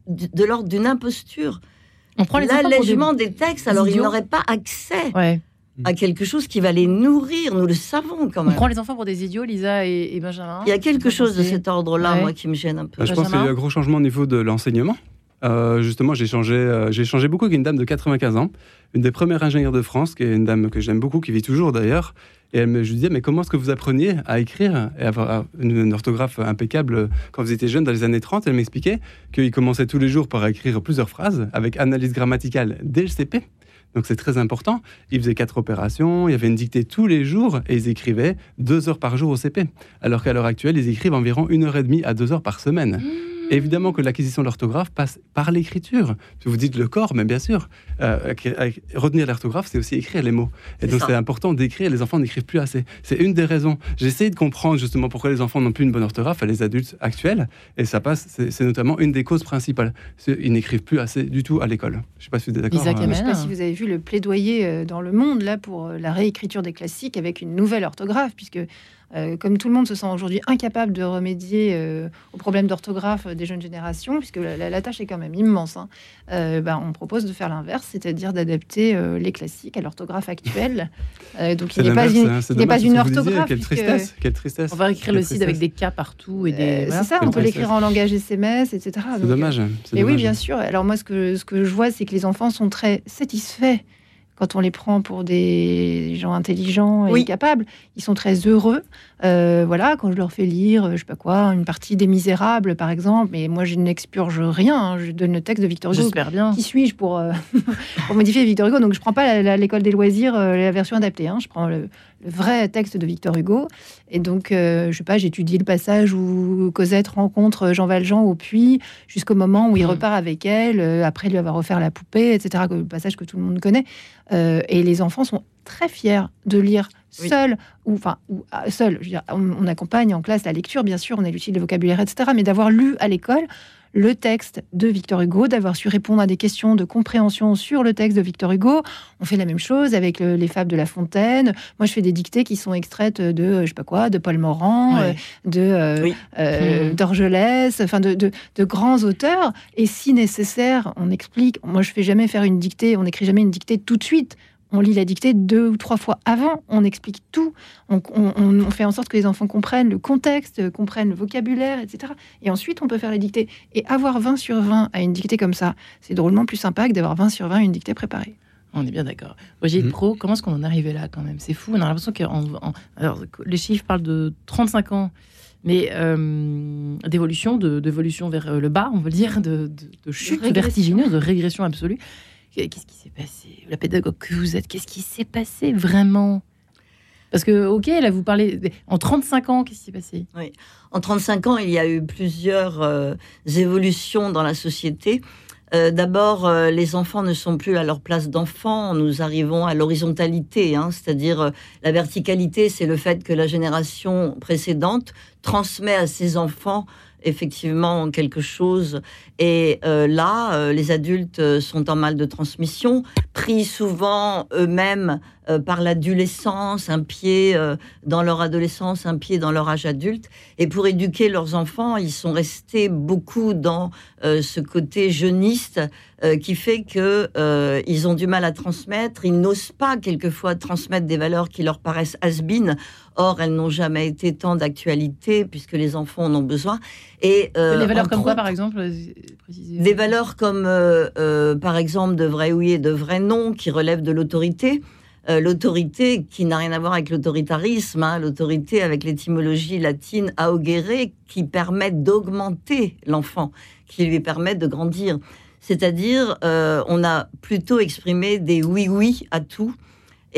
de l'ordre d'une imposture. On prend les enfants pour des- L'allègement des textes, alors ils n'auraient pas accès Ouais. à quelque chose qui va les nourrir. Nous le savons quand On même. prend les enfants pour des idiots, Lisa et, et Benjamin. Il y a quelque chose de cet ordre-là, Ouais. moi, qui me gêne un peu. Bah, je pense qu'il y a eu un gros changement au niveau de l'enseignement. Euh, justement, j'ai changé, euh, beaucoup avec une dame de 95 ans, une des premières ingénieures de France, qui est une dame que j'aime beaucoup, qui vit toujours d'ailleurs. Et elle me je lui disais, mais comment est-ce que vous appreniez à écrire et avoir une, orthographe impeccable quand vous étiez jeune dans les années 30 Elle m'expliquait qu'il commençait tous les jours par écrire plusieurs phrases avec analyse grammaticale dès le CP. Donc c'est très important. Ils faisaient quatre opérations, il y avait une dictée tous les jours et ils écrivaient deux heures par jour au CP. Alors qu'à l'heure actuelle, ils écrivent environ une heure et demie à deux heures par semaine. Évidemment que l'acquisition de l'orthographe passe par l'écriture. Vous dites le corps, mais bien sûr, euh, retenir l'orthographe, c'est aussi écrire les mots. Et donc c'est important d'écrire. Les enfants n'écrivent plus assez. C'est une des raisons. J'essaie de comprendre justement pourquoi les enfants n'ont plus une bonne orthographe à les adultes actuels, et ça passe. C'est notamment une des causes principales. Ils n'écrivent plus assez du tout à l'école. Je ne sais pas si vous êtes d'accord. Euh, je ne sais pas si vous avez vu le plaidoyer euh, dans le monde là pour la réécriture des classiques avec une nouvelle orthographe, puisque euh, comme tout le monde se sent aujourd'hui incapable de remédier euh, aux problèmes d'orthographe des jeunes générations, puisque la, tâche est quand même immense, hein, euh, ben, on propose de faire l'inverse, c'est-à-dire d'adapter les classiques à l'orthographe actuelle. donc il n'est pas, une, hein, pas une orthographe. quelle, tristesse, quelle tristesse. On va écrire le site avec des cas partout. et des... c'est ça, on peut l'écrire en langage SMS, etc. C'est dommage. Et oui, bien sûr. Alors moi, ce que, ce que je vois, c'est que les enfants sont très satisfaits quand on les prend pour des gens intelligents et capables, ils sont très heureux. Euh, voilà, quand je leur fais lire, je sais pas quoi, une partie des Misérables, par exemple, mais moi je n'expurge rien. Hein. je donne le texte de Victor Hugo. J'espère bien. Qui suis-je pour, euh, pour modifier Victor Hugo? Donc je prends pas l'école des loisirs, euh, la version adaptée. Hein. je prends le, vrai texte de Victor Hugo. Et donc, je sais pas, j'étudie le passage où Cosette rencontre Jean Valjean au puits, jusqu'au moment où il hmm. repart avec elle, après lui avoir offert la poupée, etc. Le passage que tout le monde connaît. et les enfants sont très fiers de lire seul, ou enfin, ou, seul, je veux dire, on, accompagne en classe la lecture, bien sûr, on a l'utile de vocabulaire, etc., mais d'avoir lu à l'école le texte de Victor Hugo, d'avoir su répondre à des questions de compréhension sur le texte de Victor Hugo. On fait la même chose avec les fables de La Fontaine. Moi, je fais des dictées qui sont extraites de, je sais pas quoi, de Paul Morand, euh, de euh, euh, d'Orgelès, enfin de, de, de, grands auteurs. Et si nécessaire, on explique. Moi, je fais jamais faire une dictée, on n'écrit jamais une dictée tout de suite on lit la dictée deux ou trois fois avant, on explique tout, on, fait en sorte que les enfants comprennent le contexte, comprennent le vocabulaire, etc. Et ensuite, on peut faire la dictée. Et avoir 20 sur 20 à une dictée comme ça, c'est drôlement plus sympa que d'avoir 20 sur 20 à une dictée préparée. On est bien d'accord. Roger mmh. Pro, comment est-ce qu'on en est arrivé là quand même? C'est fou, on a l'impression que alors, les chiffres parlent de 35 ans mais euh, d'évolution, d'évolution vers le bas, on veut dire, de, de chute vertigineuse, de régression absolue. Qu'est-ce qui s'est passé? La pédagogue que vous êtes, qu'est-ce qui s'est passé vraiment? Parce que, ok, là, vous parlez. En 35 ans, qu'est-ce qui s'est passé? Oui. En 35 ans, il y a eu plusieurs euh, évolutions dans la société. Euh, d'abord, euh, les enfants ne sont plus à leur place d'enfants. Nous arrivons à l'horizontalité, hein, c'est-à-dire la verticalité, c'est le fait que la génération précédente transmet à ses enfants effectivement quelque chose. Et euh, là, euh, les adultes euh, sont en mal de transmission, pris souvent eux-mêmes par l'adolescence, un pied dans leur adolescence, un pied dans leur âge adulte. Et pour éduquer leurs enfants, ils sont restés beaucoup dans ce côté jeuniste qui fait que ils ont du mal à transmettre. Ils n'osent pas quelquefois transmettre des valeurs qui leur paraissent has Or, elles n'ont jamais été tant d'actualité puisque les enfants en ont besoin. Et euh, des valeurs comme quoi, par exemple euh, Des valeurs comme, euh, par exemple, de vrai oui et de vrai non, qui relèvent de l'autorité. l'autorité qui n'a rien à voir avec l'autoritarisme, hein, l'autorité avec l'étymologie latine augere, qui permet d'augmenter l'enfant, qui lui permet de grandir. C'est-à-dire, on a plutôt exprimé des oui-oui à tout,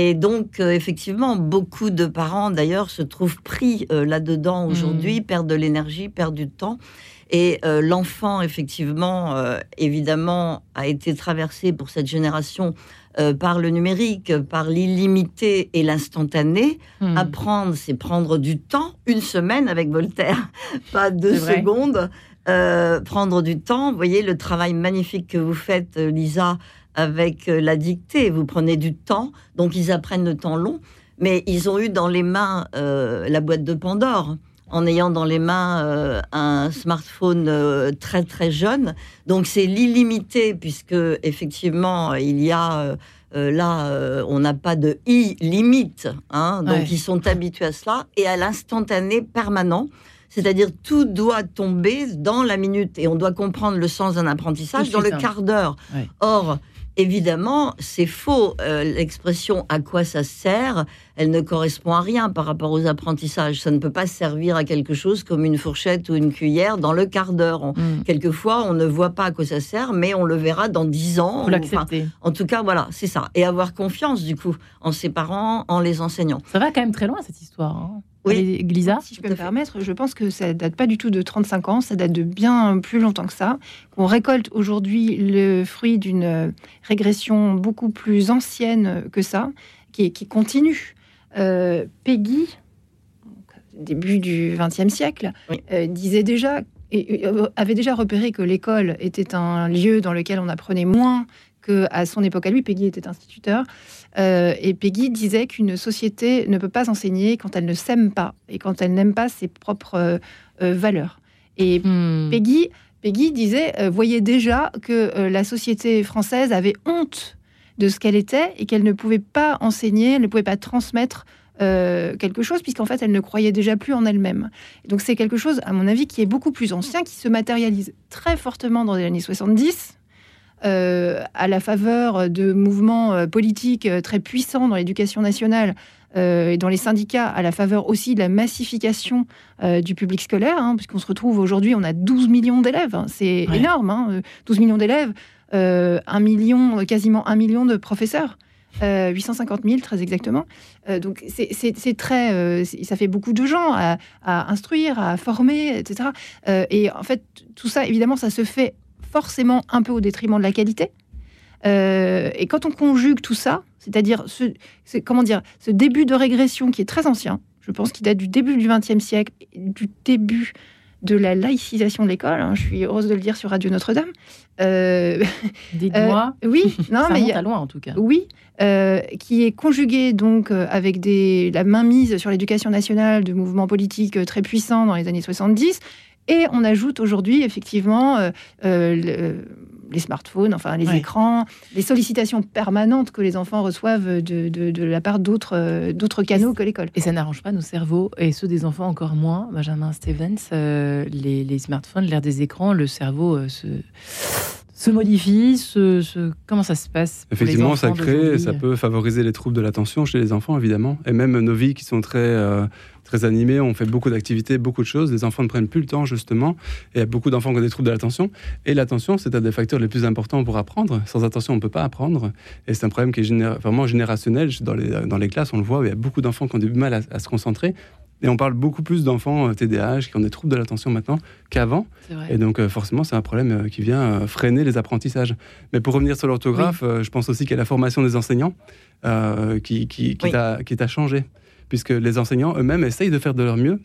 et donc, euh, effectivement, beaucoup de parents, d'ailleurs, se trouvent pris euh, là-dedans mmh. aujourd'hui, perdent de l'énergie, perdent du temps. Et euh, l'enfant, effectivement, évidemment, a été traversé pour cette génération par le numérique, par l'illimité et l'instantané. Mmh. Apprendre, c'est prendre du temps, une semaine avec Voltaire, pas deux secondes. prendre du temps. Vous voyez le travail magnifique que vous faites, Lisa, avec euh, la dictée. Vous prenez du temps, donc ils apprennent le temps long, mais ils ont eu dans les mains euh, la boîte de Pandore en ayant dans les mains euh, un smartphone très très jeune. Donc c'est l'illimité puisque effectivement il y a là on n'a pas de i limite, hein, donc ils sont habitués à cela et à l'instantané permanent. C'est-à-dire tout doit tomber dans la minute et on doit comprendre le sens d'un apprentissage dans le quart d'heure. Or, Évidemment, c'est faux. Euh, l'expression à quoi ça sert, elle ne correspond à rien par rapport aux apprentissages. Ça ne peut pas servir à quelque chose comme une fourchette ou une cuillère dans le quart d'heure. Mm. Quelquefois, on ne voit pas à quoi ça sert, mais on le verra dans dix ans. en tout cas, voilà, c'est ça. Et avoir confiance, du coup, en ses parents, en les enseignants. Ça va quand même très loin, cette histoire. Hein. Oui, Glisa Si je peux me permettre, je pense que ça date pas du tout de 35 ans, ça date de bien plus longtemps que ça. On récolte aujourd'hui le fruit d'une régression beaucoup plus ancienne que ça, qui, qui continue. Euh, Peggy, début du XXe siècle, euh, disait déjà et euh, avait déjà repéré que l'école était un lieu dans lequel on apprenait moins que à son époque à lui. Peggy était instituteur. Euh, et Peggy disait qu'une société ne peut pas enseigner quand elle ne s'aime pas et quand elle n'aime pas ses propres valeurs. Et hmm. Peggy, Peggy disait, voyait déjà que la société française avait honte de ce qu'elle était et qu'elle ne pouvait pas enseigner, elle ne pouvait pas transmettre euh, quelque chose, puisqu'en fait, elle ne croyait déjà plus en elle-même. Donc c'est quelque chose, à mon avis, qui est beaucoup plus ancien, qui se matérialise très fortement dans les années 70. Euh, à la faveur de mouvements euh, politiques très puissants dans l'éducation nationale et dans les syndicats, à la faveur aussi de la massification du public scolaire, hein, puisqu'on se retrouve aujourd'hui, on a 12 millions d'élèves, hein. c'est énorme, 12 hein, millions d'élèves, un million, quasiment un million de professeurs. 850 euh, 000 très exactement. Euh, donc c'est très, euh, ça fait beaucoup de gens à, instruire, à former, etc. et en fait, tout ça, évidemment, ça se fait forcément un peu au détriment de la qualité. et quand on conjugue tout ça, c'est-à-dire ce, comment dire, ce début de régression qui est très ancien, je pense qu'il date du début du XXe siècle, du début de la laïcisation de l'école. Hein, je suis heureuse de le dire sur Radio Notre-Dame. Euh, Dites-moi. Euh, oui, non, Ça mais monte à loin en tout cas. Oui, euh, qui est conjugué donc euh, avec des, la mainmise sur l'éducation nationale de mouvements politiques très puissants dans les années 70. Et on ajoute aujourd'hui effectivement le, les smartphones, enfin les écrans, les sollicitations permanentes que les enfants reçoivent de, la part d'autres d'autres canaux que l'école. Et ça n'arrange pas nos cerveaux, et ceux des enfants encore moins. Benjamin Stevens, euh, les, smartphones, l'air des écrans, le cerveau euh, se se modifie Comment ça se passe Effectivement, ça crée, ça peut favoriser les troubles de l'attention chez les enfants, évidemment. Et même nos vies qui sont très, euh, très animées, on fait beaucoup d'activités, beaucoup de choses. Les enfants ne prennent plus le temps, justement. Et il y a beaucoup d'enfants qui ont des troubles de l'attention. Et l'attention, c'est un des facteurs les plus importants pour apprendre. Sans attention, on ne peut pas apprendre. Et c'est un problème qui est vraiment générationnel. Dans les, dans les classes, on le voit, il y a beaucoup d'enfants qui ont du mal à se concentrer. Et on parle beaucoup plus d'enfants TDAH euh, qui ont des troubles de l'attention maintenant qu'avant. Et donc, euh, forcément, c'est un problème euh, qui vient freiner les apprentissages. Mais pour revenir sur l'orthographe, je pense aussi qu'il y a la formation des enseignants qui, qui, qui, a, changé. Puisque les enseignants eux-mêmes essayent de faire de leur mieux,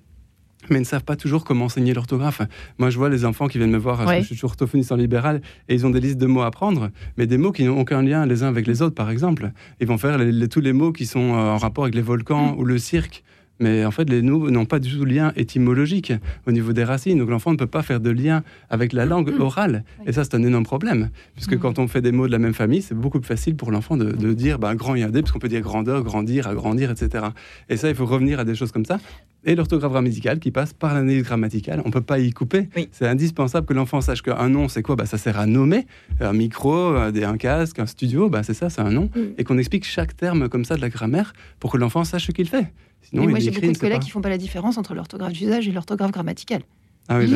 mais ne savent pas toujours comment enseigner l'orthographe. Moi, je vois les enfants qui viennent me voir, je suis orthophoniste en libéral, et ils ont des listes de mots à apprendre, mais des mots qui n'ont aucun lien les uns avec les autres, par exemple. Ils vont faire tous les mots qui sont en rapport avec les volcans mm. ou le cirque. Mais en fait, les mots n'ont pas du tout de lien étymologique au niveau des racines. Donc l'enfant ne peut pas faire de lien avec la langue mm. orale. Et ça, c'est un énorme problème. Puisque mm. quand on fait des mots de la même famille, c'est beaucoup plus facile pour l'enfant de, dire bah, grand et un D, parce qu'on peut dire grandeur, grandir, agrandir, etc. Et ça, il faut revenir à des choses comme ça. Et l'orthographe grammaticale qui passe par l'analyse grammaticale. On ne peut pas y couper. C'est indispensable que l'enfant sache qu'un nom, c'est quoi? Bah, Ça sert à nommer. Un micro, un casque, un studio, bah, c'est ça, c'est un nom. Mm. Et qu'on explique chaque terme comme ça de la grammaire pour que l'enfant sache ce qu'il fait moi, j'ai beaucoup de collègues qui font pas la différence entre l'orthographe d'usage et l'orthographe grammaticale. Ah oui,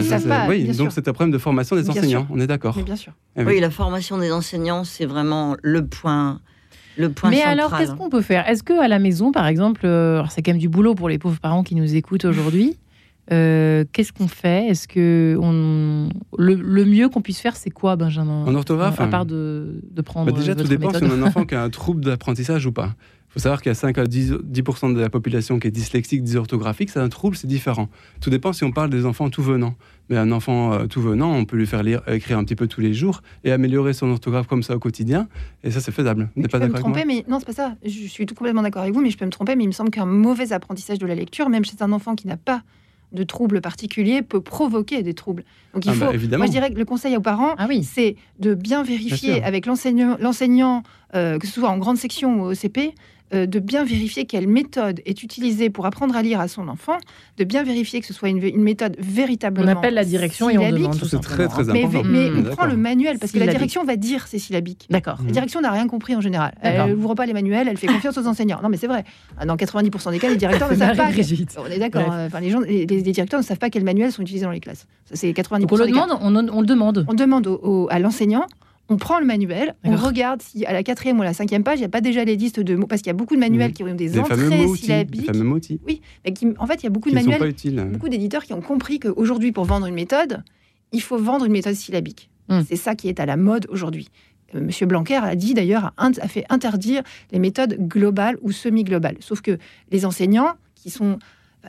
donc c'est un problème de formation des enseignants, on est d'accord. Bien sûr. Eh oui. la formation des enseignants, c'est vraiment le point. Le point Mais alors, qu'est-ce qu'on peut faire? Est-ce que à la maison, par exemple, euh, c'est quand même du boulot pour les pauvres parents qui nous écoutent aujourd'hui. Euh, qu'est-ce qu'on fait? Est-ce que on... le, mieux qu'on puisse faire, c'est quoi, Benjamin? En orthographe, à part de, de prendre. Bah déjà, tout dépend si on a un enfant qui a un trouble d'apprentissage ou pas. Il faut savoir qu'il y a 5 à 10, de la population qui est dyslexique, dysorthographique. C'est un trouble, c'est différent. Tout dépend si on parle des enfants tout venant. Mais un enfant euh, tout venant, on peut lui faire lire, écrire un petit peu tous les jours et améliorer son orthographe comme ça au quotidien. Et ça, c'est faisable. Vous pas d'accord avec mais non, c'est pas ça. Je suis tout complètement d'accord avec vous, mais je peux me tromper. Mais il me semble qu'un mauvais apprentissage de la lecture, même chez un enfant qui n'a pas de troubles particuliers peut provoquer des troubles. Donc il ah bah, faut, moi je dirais que le conseil aux parents, ah oui. c'est de bien vérifier avec l'enseignant, euh, que ce soit en grande section ou au CP, euh, de bien vérifier quelle méthode est utilisée pour apprendre à lire à son enfant, de bien vérifier que ce soit une, méthode véritablement. On appelle la direction et on demande. C'est très très important. Mais, on prend le manuel parce que la direction va dire c'est syllabique. D'accord. La direction n'a rien compris en général. Elle n'ouvre pas les manuels, elle fait confiance aux enseignants. Non mais c'est vrai. Dans 90% des cas, les directeurs ne savent pas. On est d'accord. Enfin, les, gens, les, directeurs ne savent pas quels manuels sont utilisés dans les classes. C'est 90%. Donc on le demande, on, le demande. On demande à l'enseignant on prend le manuel, on regarde si à la quatrième ou à la cinquième page, il n'y a pas déjà les listes de mots, parce qu'il y a beaucoup de manuels qui ont des, entrées mots outils. Des syllabiques. fameux outils. Mais qui- en fait, il y a beaucoup Qui de sont manuels pas utiles. beaucoup d'éditeurs qui ont compris qu'aujourd'hui, pour vendre une méthode, il faut vendre une méthode syllabique. Mm. C'est ça qui est à la mode aujourd'hui. Euh, Monsieur Blanquer a dit d'ailleurs, a fait interdire les méthodes globales ou semi-globales. Sauf que les enseignants, qui sont.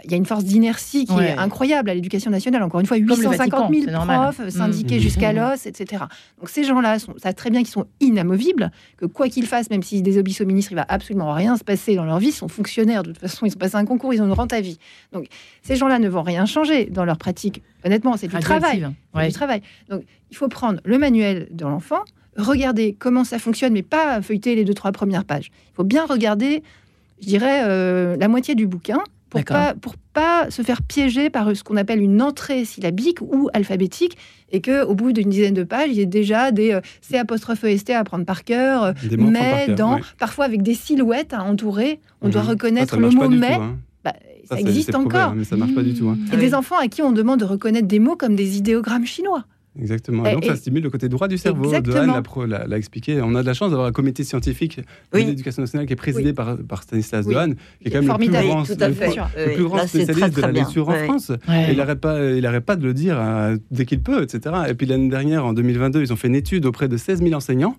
Il y a une force d'inertie qui Ouais. est incroyable à l'éducation nationale. Encore une fois, le 850 000 Vatican, c'est normal. profs syndiqués Mm. jusqu'à Mm. l'os, etc. Donc ces gens-là, sont- savent très bien qu'ils sont inamovibles, que quoi qu'ils fassent, même s'ils désobéissent au ministre, il va absolument rien se passer dans leur vie. Ils sont fonctionnaires, de toute façon, ils ont passé un concours, ils ont une rente à vie. Donc ces gens-là ne vont rien changer dans leur pratique. Honnêtement, c'est du travail. Radioactive. Ouais. du travail. Donc, il faut prendre le manuel de l'enfant, regarder comment ça fonctionne, mais pas feuilleter les deux, trois premières pages. Il faut bien regarder, je dirais, euh, la moitié du bouquin pour pas, pour pas se faire piéger par ce qu'on appelle une entrée syllabique ou alphabétique et que au bout d'une dizaine de pages, il y ait déjà des euh, C apostrophe EST à apprendre par cœur, euh, prendre par mais dans, ouais. parfois avec des silhouettes à entourer. On doit Mhm. reconnaître ça le mot tout, mais. hein. Bah, ça, existe prouvé, encore. mais ça marche pas du tout. hein. A des enfants à qui on demande de reconnaître des mots comme des idéogrammes chinois. Exactement. Et- Et donc, ça stimule le côté droit du cerveau. Exactement. Dehaene l'a pro- l'a expliqué. On a de la chance d'avoir un comité scientifique Oui. de l'éducation nationale qui est présidé Oui. par, par Stanislas Oui. Dehaene, qui est quand même le plus Formidable. grand, Oui, tout à le fait. plus- Oui, le plus grand là, spécialiste très, de la bien. lecture en. France. Il n'arrête pas, il arrête pas de le dire euh, dès qu'il peut, etc. Et puis l'année dernière, en 2022, ils ont fait une étude auprès de 16 000 enseignants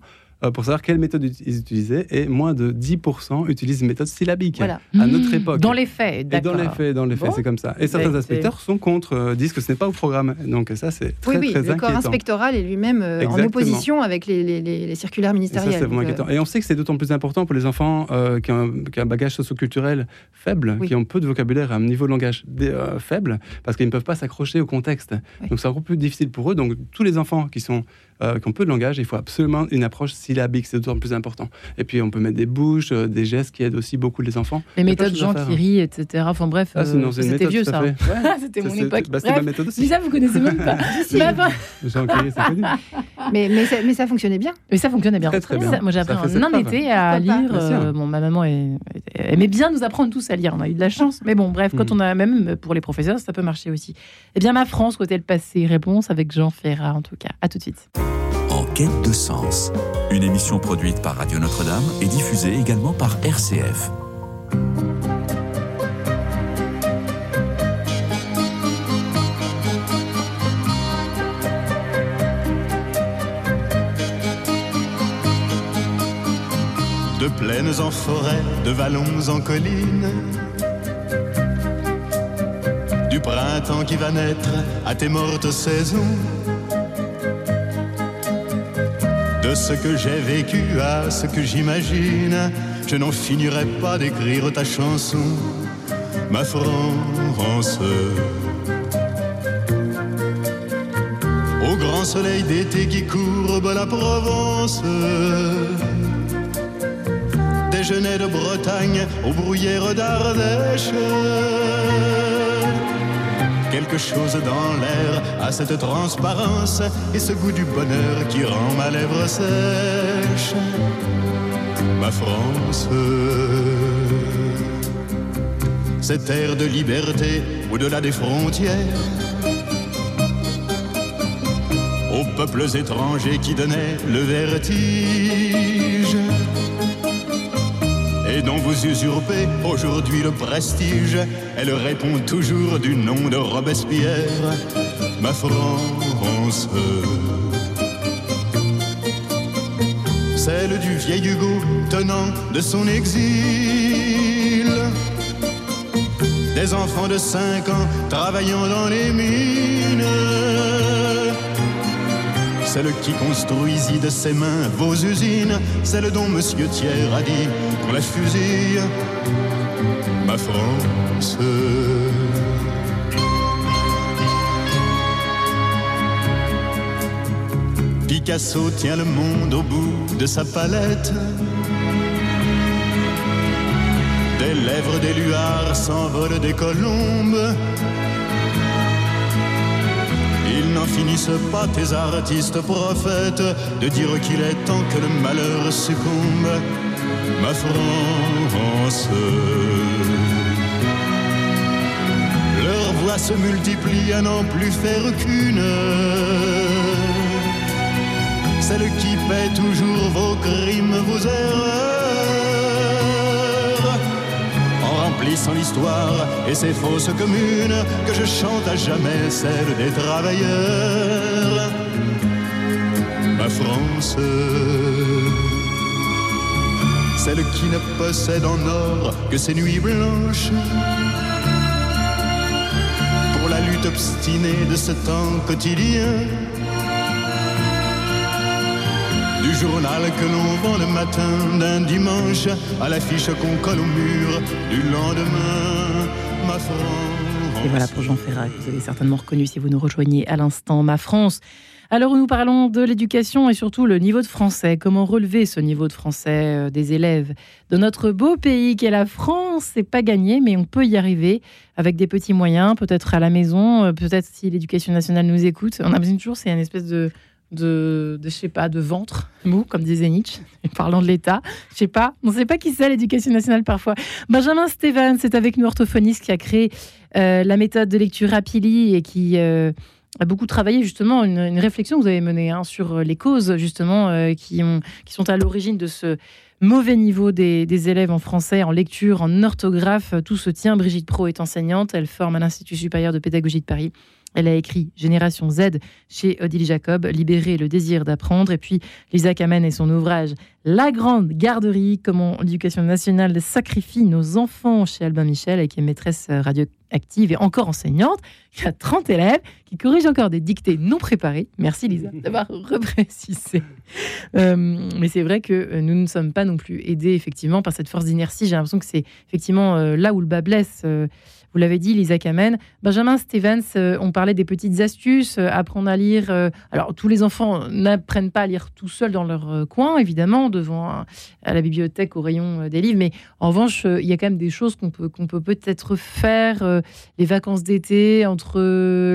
pour savoir quelle méthode ils utilisaient. Et moins de 10% utilisent une méthode syllabique Voilà. à notre Mmh. époque. Dans les faits, Et dans d'accord. les faits, dans les faits, Bon. c'est comme ça. Et certains inspecteurs sont contre, euh, disent que ce n'est pas au programme. Donc ça, c'est très, Oui, oui, très le corps inspectoral est lui-même euh, en opposition avec les, les- les- les circulaires Et ça, ministérielles. c'est vraiment euh, inquiétant. Et on sait que c'est d'autant plus important pour les enfants euh, qui, ont, un- qui ont un bagage socioculturel faible, Oui. qui ont peu de vocabulaire, un niveau de langage euh, faible, parce qu'ils ne peuvent pas s'accrocher au contexte. Donc c'est encore plus difficile pour eux. Donc tous les enfants qui, sont, euh, qui ont peu de langage, il faut absolument une approche syllabique, c'est d'autant plus important. Et puis on peut mettre des bouches, euh, des gestes qui aident aussi beaucoup les enfants. Les méthodes à Jean rit, etc. Enfin bref, Ah, euh, c'était vieux ça. Ouais. c'était mon époque. bah, ma Bref. méthode Mais aussi. ça, vous connaissez même pas. Mais enfin, Jean c'est connu. mais, mais, ça, mais ça fonctionnait bien. Mais ça fonctionnait bien. Très, très bien. Ça, moi, j'ai appris en un été à lire. Euh, bon, ma maman aimait bien nous apprendre tous à lire. On a eu de la chance. Mais bon, bref, quand Mhm. on a même pour les professeurs, ça peut marcher aussi. Eh bien, ma France, côté le passé, réponse avec Jean Ferrat, en tout cas. À tout de suite. De sens, une émission produite par Radio Notre-Dame et diffusée également par RCF. de plaines en forêt, de vallons en collines. Du printemps qui va naître à tes mortes saisons. De ce que j'ai vécu à ce que j'imagine, je n'en finirai pas d'écrire ta chanson, ma France. Au grand soleil d'été qui courbe la Provence déjeuner de Bretagne aux bruyères d'Ardèche. Quelque chose dans l'air a cette transparence et ce goût du bonheur qui rend ma lèvre sèche. Ma France, cette air de liberté au-delà des frontières. Aux peuples étrangers qui donnaient le vertige et dont vous usurpez aujourd'hui le prestige. Elle répond toujours du nom de Robespierre, ma France. Celle du vieil Hugo tenant de son exil. Des enfants de 5 ans travaillant dans les mines. Celle qui construisit de ses mains vos usines, celle dont Monsieur Thiers a dit qu'on la fusille, ma France. Picasso tient le monde au bout de sa palette. Des lèvres des luards s'envolent des colombes. Finissent pas, tes artistes prophètes, de dire qu'il est temps que le malheur succombe. Ma France. Leurs voix se multiplient à n'en plus faire qu'une. celle qui paie toujours vos crimes, vos erreurs. Remplissant l'histoire et ses fausses communes, que je chante à jamais celle des travailleurs. Ma France, celle qui ne possède en or que ses nuits blanches pour la lutte obstinée de ce temps quotidien du journal que l'on vend le matin d'un dimanche à l'affiche qu'on colle au mur du lendemain, ma France. Et voilà pour Jean Ferrat, vous avez certainement reconnu si vous nous rejoignez à l'instant, ma France. Alors nous parlons de l'éducation et surtout le niveau de français. Comment relever ce niveau de français euh, des élèves de notre beau pays qu'est la France? C'est pas gagné, mais on peut y arriver avec des petits moyens, peut-être à la maison, euh, peut-être si l'éducation nationale nous écoute. On a besoin toujours, c'est une espèce de de, je sais pas, de ventre mou, comme disait Nietzsche, parlant de l'État. Je sais pas, on ne sait pas qui c'est l'éducation nationale parfois. Benjamin Stevens c'est avec nous, orthophoniste, qui a créé euh, la méthode de lecture Rapili et qui euh, a beaucoup travaillé justement une, une, réflexion que vous avez menée hein, sur les causes justement euh, qui sont à l'origine de ce mauvais niveau des, des, élèves en français, en lecture, en orthographe. Tout se tient. Brigitte Pro est enseignante, elle forme à l'Institut supérieur de pédagogie de Paris. Elle a écrit Génération Z chez Odile Jacob, Libérer le désir d'apprendre. Et puis Lisa Kamen et son ouvrage La Grande Garderie, comment l'éducation nationale sacrifie nos enfants chez Albin Michel, qui est maîtresse radioactive et encore enseignante, qui a 30 élèves, qui corrige encore des dictées non préparées. Merci Lisa d'avoir reprécisé. Euh, mais c'est vrai que nous ne sommes pas non plus aidés effectivement par cette force d'inertie. J'ai l'impression que c'est effectivement euh, là où le bas blesse. Euh, vous l'avez dit, Lisa Kamen. Benjamin Stevens, euh, on parlait des petites astuces, euh, apprendre à lire. Euh, alors, tous les enfants n'apprennent pas à lire tout seuls dans leur coin, évidemment, devant à la bibliothèque, au rayon des livres. Mais en revanche, il y a quand même des choses qu'on peut qu'on peut peut-être faire. les vacances d'été entre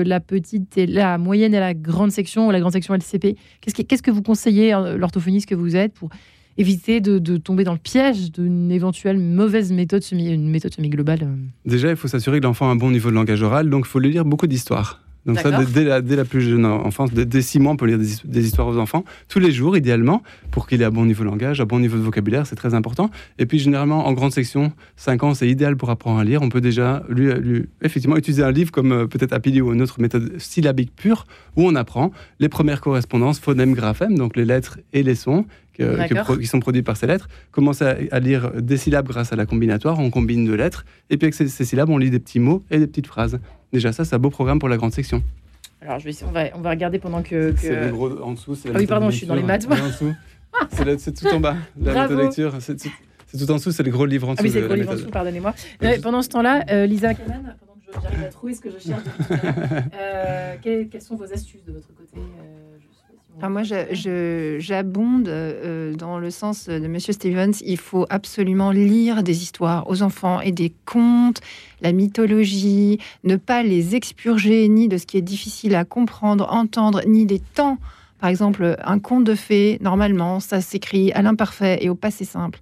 la petite et la moyenne et la grande section, ou la grande section LCP. Qu'est-ce que, qu'est-ce que vous conseillez, l'orthophoniste que vous êtes, pour éviter de, tomber dans le piège d'une éventuelle mauvaise méthode une méthode semi-globale Déjà, il faut s'assurer que l'enfant a un bon niveau de langage oral, donc il faut lui lire beaucoup d'histoires. Donc ça, dès la, dès la, plus jeune enfance, dès, dès six mois, on peut lire des, des, histoires aux enfants, tous les jours, idéalement, pour qu'il ait un bon niveau de langage, un bon niveau de vocabulaire, c'est très important. Et puis, généralement, en grande section, 5 ans, c'est idéal pour apprendre à lire. On peut déjà, lui, lui effectivement, utiliser un livre comme euh, peut-être Apili ou une autre méthode syllabique pure, où on apprend les premières correspondances, phonème, graphème, donc les lettres et les sons, que, que, qui sont produits par ces lettres, commencer à, à, lire des syllabes grâce à la combinatoire, on combine deux lettres, et puis avec ces, ces, syllabes, on lit des petits mots et des petites phrases. Déjà, ça, c'est un beau programme pour la grande section. Alors, je vais, on, va, on va regarder pendant que. que... C'est le gros en dessous. c'est ah oui, pardon, je suis dans les maths. c'est tout en bas, la Bravo. méthode lecture. C'est tout, tout, en dessous, c'est le gros livre en dessous. Ah oui, c'est le gros livre en dessous, pardonnez-moi. Euh, pendant ce temps-là, euh, Lisa Kamen, pendant que j'arrive à trouver ce que je cherche, euh, quelles, quelles, sont vos astuces de votre côté alors moi, j'abonde euh, dans le sens de Monsieur Stevens. Il faut absolument lire des histoires aux enfants et des contes, la mythologie, ne pas les expurger ni de ce qui est difficile à comprendre, entendre, ni des temps. Par exemple, un conte de fées, normalement, ça s'écrit à l'imparfait et au passé simple.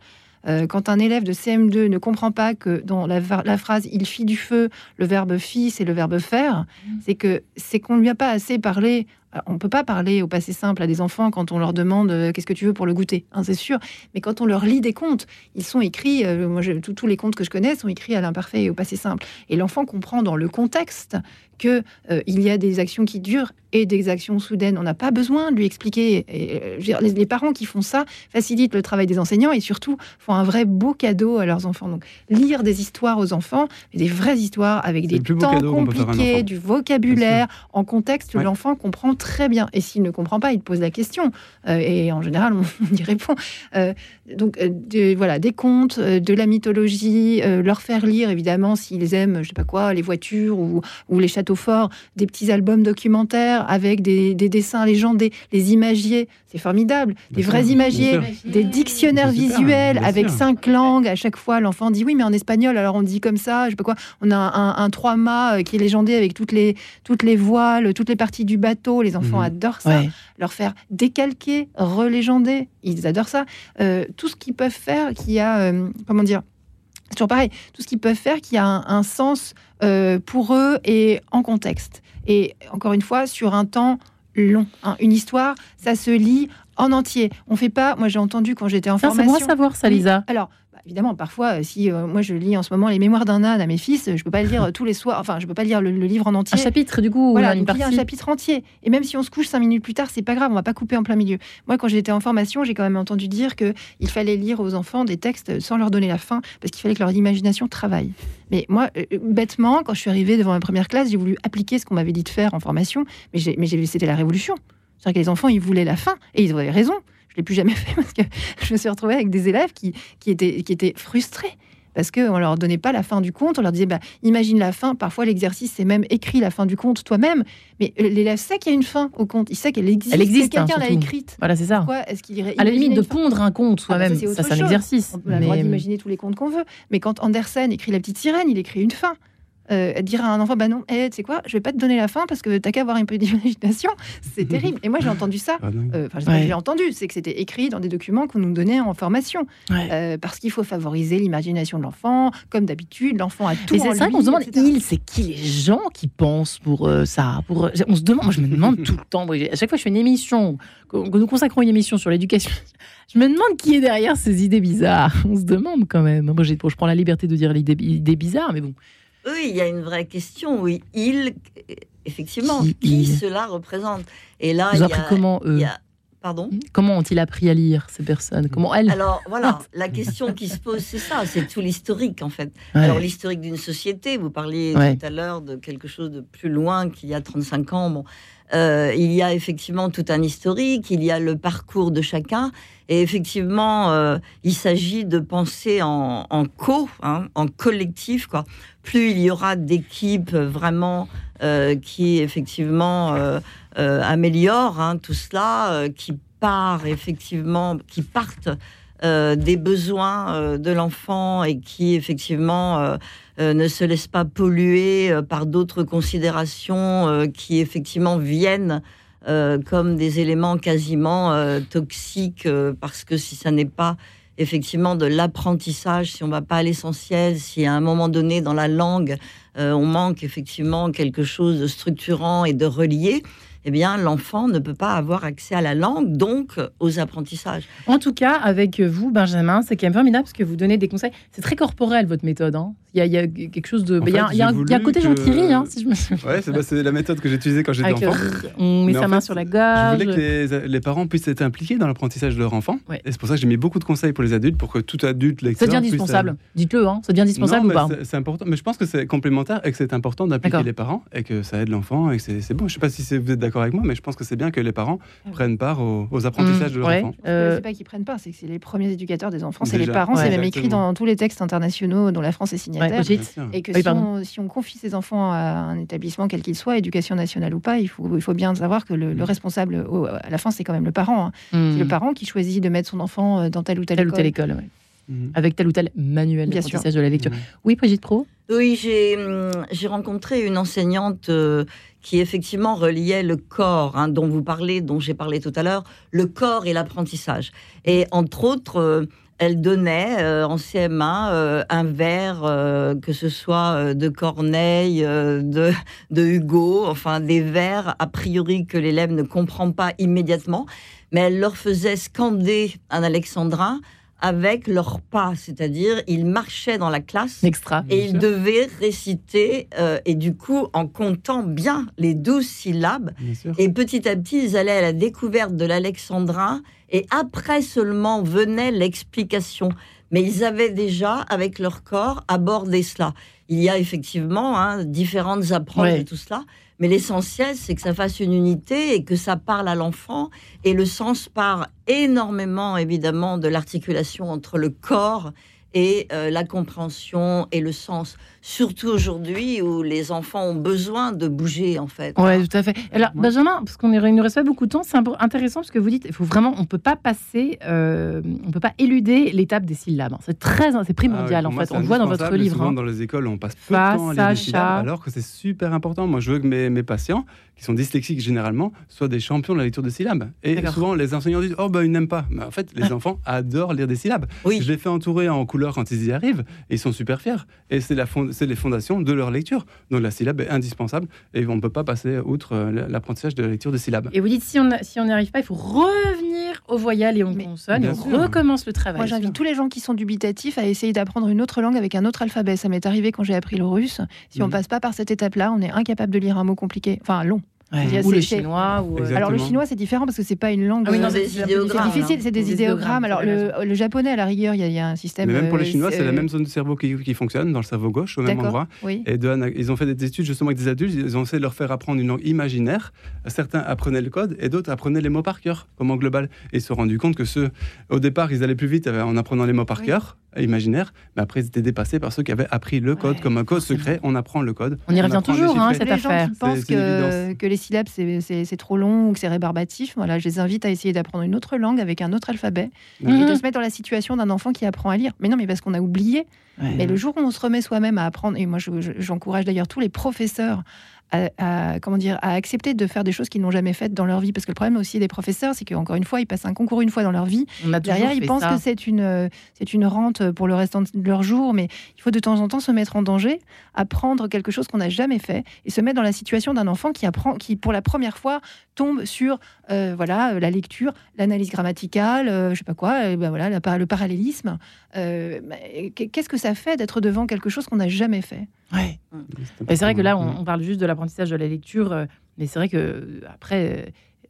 Euh, quand un élève de CM2 ne comprend pas que dans la, la phrase il fit du feu, le verbe fit, c'est le verbe faire, mmh. c'est que c'est qu'on lui a pas assez parlé on ne peut pas parler au passé simple à des enfants quand on leur demande euh, qu'est-ce que tu veux pour le goûter, hein, c'est sûr. Mais quand on leur lit des contes, ils sont écrits, euh, moi, tous les contes que je connais sont écrits à l'imparfait et au passé simple. Et l'enfant comprend dans le contexte qu'il euh, y a des actions qui durent et des actions soudaines. On n'a pas besoin de lui expliquer. Et, euh, dire, les, les, parents qui font ça facilitent le travail des enseignants et surtout font un vrai beau cadeau à leurs enfants. Donc, lire des histoires aux enfants, des vraies histoires avec des temps compliqués, du vocabulaire, en contexte ouais. l'enfant comprend très bien. Et s'il ne comprend pas, il pose la question. Euh, et en général, on y répond. Euh, donc, euh, de, voilà, des contes, de la mythologie, leur faire lire, évidemment, s'ils aiment, je sais pas quoi, les voitures ou, ou les châteaux forts, des petits albums documentaires avec des, des dessins légendés, les imagiers, c'est formidable. Des bien vrais imagiers, des dictionnaires visuels avec cinq langues. À chaque fois, l'enfant dit oui, mais en espagnol, alors on dit comme ça, je sais pas quoi. On a un, un trois-mâts qui est légendé avec toutes les, toutes les voiles, toutes les parties du bateau. Les enfants mmh. adorent ça. Ouais. Leur faire décalquer, relégender, ils adorent ça. Euh, tout ce qu'ils peuvent faire, qui a, euh, comment dire, c'est toujours pareil, tout ce qu'ils peuvent faire qui a un, un sens euh, pour eux et en contexte. Et encore une fois, sur un temps long. Hein. Une histoire, ça se lit en entier. On fait pas. Moi, j'ai entendu quand j'étais en Ça, c'est formation. bon à savoir, ça. Lisa. Alors, évidemment, parfois, euh, si euh, moi je lis en ce moment les Mémoires d'un âne à mes fils, je peux pas le lire euh, tous les soirs. Enfin, je peux pas lire le, le livre en Un entier. chapitre, du coup, Voilà, une a un partie. chapitre entier. Et même si on se couche cinq minutes plus tard, c'est pas grave, on va pas couper en plein milieu. Moi, quand j'étais en formation, j'ai quand même entendu dire que il fallait lire aux enfants des textes sans leur donner la fin, parce qu'il fallait que leur imagination travaille. Mais moi, euh, bêtement, quand je suis arrivée devant ma première classe, j'ai voulu appliquer ce qu'on m'avait dit de faire en formation, mais, j'ai- mais c'était la révolution. C'est-à-dire que les enfants, ils voulaient la fin, et ils avaient raison. Je l'ai plus jamais fait parce que je me suis retrouvée avec des élèves qui, qui, étaient, qui étaient frustrés. Parce qu'on leur donnait pas la fin du conte, on leur disait, bah, imagine la fin. Parfois, l'exercice, c'est même écrit la fin du conte toi-même. Mais l'élève sait qu'il y a une fin au conte, il sait qu'elle existe, Elle existe, que quelqu'un hein, l'a écrite. Voilà, c'est ça. Pourquoi est-ce qu'il irait À la limite de pondre un conte Ah, bah, soi-même, c'est ça, autre c'est un exercice. On a le droit d'imaginer tous les contes qu'on veut. Mais quand Andersen écrit La petite sirène, il écrit une fin. Euh, dire à un enfant, bah non, eh, tu sais quoi, je vais pas te donner la fin parce que t'as qu'à avoir un peu d'imagination. C'est terrible. Et moi, j'ai entendu ça. Ah. Euh, Enfin, Ouais. l'ai entendu, c'est que c'était écrit dans des documents qu'on nous donnait en formation. Ouais. Euh, parce qu'il faut favoriser l'imagination de l'enfant. Comme d'habitude, l'enfant a tout Et c'est ça qu'on se demande, etc. il, c'est qui les gens qui pensent pour euh, ça pour, euh, On se demande, moi je me demande tout le temps, à chaque fois que je fais une émission, que, nous consacrons une émission sur l'éducation, je me demande qui est derrière ces idées bizarres. On se demande quand même. Moi j'ai- je prends la liberté de dire l'idée idée bizarre, mais bon. Oui, il y a une vraie question. Oui, il, effectivement, Qui qui, il cela représente? Et là, Ils il y a, comment il eux y a- Pardon? Comment ont-ils appris à lire ces personnes? Comment elles Alors voilà, la question qui se pose, c'est ça, c'est tout l'historique en fait. Ouais. Alors l'historique d'une société, vous parliez Ouais. tout à l'heure de quelque chose de plus loin qu'il y a 35 ans. Bon, Euh, il y a effectivement tout un historique, il y a le parcours de chacun, et effectivement, euh, il s'agit de penser en, co, hein, en collectif. Quoi. Plus il y aura d'équipes vraiment euh, qui effectivement améliorent hein, tout cela, qui part effectivement, qui partent euh, des besoins euh, de l'enfant et qui effectivement euh, ne se laissent pas polluer par d'autres considérations qui effectivement viennent comme des éléments quasiment toxiques parce que si ça n'est pas effectivement de l'apprentissage, si on va pas à l'essentiel, si à un moment donné dans la langue on manque effectivement quelque chose de structurant et de relié, eh bien l'enfant ne peut pas avoir accès à la langue, donc aux apprentissages. En tout cas, avec vous, Benjamin, c'est quand même formidable parce que vous donnez des conseils. C'est très corporel votre méthode. hein. Il, y a, il y a quelque chose de. En il y a, y un, y a côté que- gentilly, hein, si je me souviens. Ouais, c'est bah, la méthode que j'ai utilisée quand j'étais Avec, enfant. euh, on met Mais sa main fait, sur la Je gorge. voulais que les, les parents puissent être impliqués dans l'apprentissage de leur enfant. Ouais. Et c'est pour ça que j'ai mis beaucoup de conseils pour les adultes, pour que tout adulte Ça lecteur devient puisse, indispensable. euh, Dites-le, hein. ça devient indispensable non, ou pas c'est- important, mais je pense que c'est complémentaire et que c'est important d'impliquer les parents et que ça aide l'enfant et que c'est c'est bon. Je sais pas si c'est- vous êtes d'accord avec moi, mais je pense que c'est bien que les parents Ah prennent part aux, aux apprentissages de leur Mmh, ouais. enfant. Euh, C'est pas qu'ils prennent pas, c'est que c'est les premiers éducateurs des enfants, c'est les parents, Ouais. c'est même écrit dans tous les textes internationaux dont la France est signataire. Et que Oui, si, on, si on confie ses enfants à un établissement, quel qu'il soit, éducation nationale ou pas, il faut, il faut bien savoir que le, le responsable, au- à la fin, c'est quand même le parent. hein. C'est le parent qui choisit de mettre son enfant euh, dans telle ou telle, telle ou école. telle école, ouais. Mhm. avec tel ou tel manuel Bien d'apprentissage de la lecture. Mhm. Oui, Brigitte Pro Oui, j'ai hum, j'ai rencontré une enseignante euh, qui effectivement reliait le corps, hein, dont vous parlez, dont j'ai parlé tout à l'heure, le corps et l'apprentissage. Et entre autres, euh, elle donnait euh, en CM1 euh, un vers, euh, que ce soit de Corneille, de, de Hugo, enfin des vers a priori que l'élève ne comprend pas immédiatement, mais elle leur faisait scander un alexandrin avec leurs pas, c'est-à-dire ils marchaient dans la classe Extra. et ils sûr. devaient réciter, euh, et du coup, en comptant bien les douze syllabes, et petit à petit, ils allaient à la découverte de l'alexandrin, et après seulement venait l'explication. Mais ils avaient déjà, avec leur corps, abordé cela. Il y a effectivement hein, différentes approches Ouais. de tout cela, mais l'essentiel, c'est que ça fasse une unité et que ça parle à l'enfant. Et le sens part énormément, évidemment, de l'articulation entre le corps et euh, la compréhension et le sens. Surtout aujourd'hui où les enfants ont besoin de bouger, en fait. Ouais, tout à fait. Alors, Ouais. Benjamin, parce qu'on ne reste pas beaucoup de temps, c'est intéressant parce que vous dites, il faut vraiment, on peut pas passer, euh, on peut pas éluder l'étape des syllabes. C'est très, c'est Ah oui, primordial pour en fait. On le voit dans votre livre. Souvent, hein. dans les écoles, on passe peu Fa, de temps à des syllabes, alors que c'est super important. Moi, je veux que mes, mes patients, qui sont dyslexiques généralement, soient des champions de la lecture de syllabes. Et souvent, les enseignants disent Oh, ben, ils n'aiment pas. Mais en fait, les enfants adorent lire des syllabes. Oui. Je les fais entourer en couleur quand ils y arrivent, et ils sont super fiers. Et c'est la fond- c'est les fondations de leur lecture. Donc la syllabe est indispensable, et on ne peut pas passer outre euh, l'apprentissage de la lecture de syllabes. Et vous dites, si on si on n'y arrive pas, il faut revenir aux voyelles et on Mais- et on sûr. recommence le travail. Moi, j'invite tous les gens qui sont dubitatifs à essayer d'apprendre une autre langue avec un autre alphabet. Ça m'est arrivé quand j'ai appris le russe. Si on Mhm. passe pas par cette étape-là, on est incapable de lire un mot compliqué, enfin long. Ouais. Ou le chinois. Ou, euh. Alors le chinois, c'est différent parce que c'est pas une langue. Ah oui, non, euh, c'est- des c'est idéogrammes. c'est difficile, c'est des Des idéogrammes. Alors le, le japonais, à la rigueur, il y, a- il y a un système. Mais même pour les euh, Chinois, c'est la même zone du cerveau qui, qui fonctionne, dans le cerveau gauche, au même endroit. Oui. Et de ils ont fait des études justement avec des adultes, ils ont essayé de leur faire apprendre une langue imaginaire. Certains apprenaient le code et d'autres apprenaient les mots par cœur, comme en global. Et ils se sont rendus compte que ceux, au départ, ils allaient plus vite en apprenant les mots par Oui. cœur, imaginaire, mais après ils étaient dépassés par ceux qui avaient appris le code Ouais, comme un code secret. On apprend le code. On y revient toujours, hein, cette les gens affaire. qui pensent que, les syllabes c'est- c'est c'est trop long ou que c'est rébarbatif, voilà, je les invite à essayer d'apprendre une autre langue avec un autre alphabet et Mhm. de se mettre dans la situation d'un enfant qui apprend à lire. Mais non, mais parce qu'on a oublié. Ouais. Mais le jour où on se remet soi-même à apprendre, et moi je- je- j'encourage d'ailleurs tous les professeurs à, à- comment dire, à accepter de faire des choses qu'ils n'ont jamais faites dans leur vie. Parce que le problème aussi des professeurs, c'est qu'encore une fois, ils passent un concours une fois dans leur vie. On a toujours Derrière, ils pensent ça. que c'est une, euh, c'est une rente pour le restant de leur jour, mais il faut de temps en temps se mettre en danger, apprendre quelque chose qu'on n'a jamais fait et se mettre dans la situation d'un enfant qui apprend, qui pour la première fois tombe sur euh, voilà euh, la lecture, l'analyse grammaticale, euh, je sais pas quoi, et ben voilà la le parallélisme. Euh, Qu'est-ce que ça fait d'être devant quelque chose qu'on n'a jamais fait? Ouais. Et c'est vrai que là, on, on parle juste de l'apprentissage de la lecture, euh, mais c'est vrai que euh, après,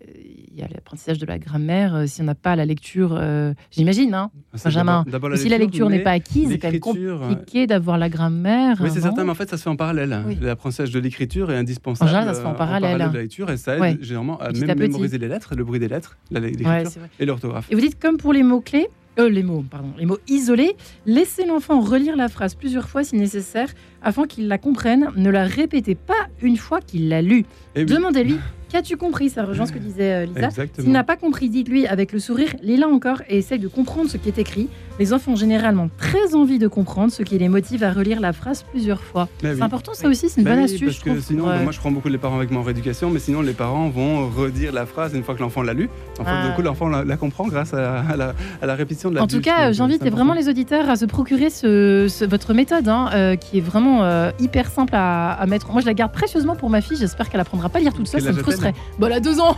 euh, il y a l'apprentissage de la grammaire. si on n'a pas la lecture, euh, j'imagine, hein, C'est Benjamin. d'abord- d'abord mais si la lecture n'est pas acquise, c'est quand même compliqué d'avoir la grammaire. Oui, c'est certain, mais en fait, ça se fait en parallèle. Oui. L'apprentissage de l'écriture est indispensable. En général, ça se fait en parallèle. de la lecture et ça aide Ouais. généralement à Petit même à mémoriser les lettres, le bruit des lettres, la- l'écriture Ouais, et l'orthographe. Et vous dites comme pour les mots clés. Euh, les mots, pardon, les mots isolés. Laissez l'enfant relire la phrase plusieurs fois si nécessaire afin qu'il la comprenne. Ne la répétez pas une fois qu'il l'a lue. Oui, Demandez-lui Qu'as-tu compris? Ça rejoint ce que disait euh, Lisa. S'il n'a pas compris, dites-lui avec le sourire, lis-la encore et essaye de comprendre ce qui est écrit. Les enfants ont généralement très envie de comprendre, ce qui les motive à relire la phrase plusieurs fois. Oui. C'est important, ça aussi, c'est une Bah bonne oui, astuce, parce je que trouve. sinon, Ouais. moi je prends beaucoup les parents avec moi en rééducation, mais sinon les parents vont redire la phrase une fois que l'enfant l'a lu. En fait, Ah. du coup, l'enfant la, la comprend grâce à, à la, à la répétition de la En tout cas, j'invite vraiment les auditeurs à se procurer ce, ce- votre méthode, hein, euh, qui est vraiment euh, hyper simple à, à mettre. Moi, je la garde précieusement pour ma fille. J'espère qu'elle apprendra pas à lire toute seule. Quel Ça me frustrerait. Bon, elle a deux ans.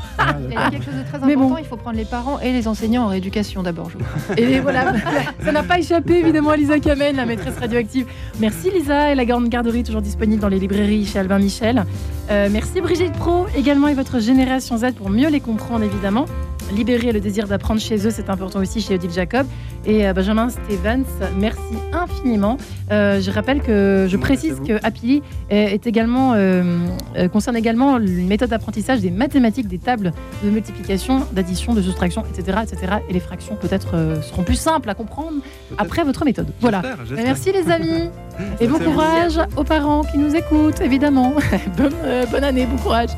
Il y a quelque chose de très Mais important, bon. il faut prendre les parents et les enseignants en rééducation d'abord. je crois. Et voilà, ça n'a pas échappé évidemment à Lisa Kamen, la maîtresse radioactive. Merci Lisa et la grande garderie toujours disponible dans les librairies chez Albin Michel. Euh, merci Brigitte Pro également et votre génération Z pour mieux les comprendre évidemment. Libérer le désir d'apprendre chez eux, c'est important aussi chez Odile Jacob. Et euh, Benjamin Stevens, merci infiniment. Euh, je rappelle que, je précise que Happily est, est également, euh, concerne également une méthode d'apprentissage des mathématiques, des tables de multiplication, d'addition, de soustraction, etc. etc. Et les fractions peut-être euh, seront plus simples à comprendre après votre méthode. Voilà. Merci les amis et bon courage aux parents qui nous écoutent évidemment. bonne, bonne année, bon courage.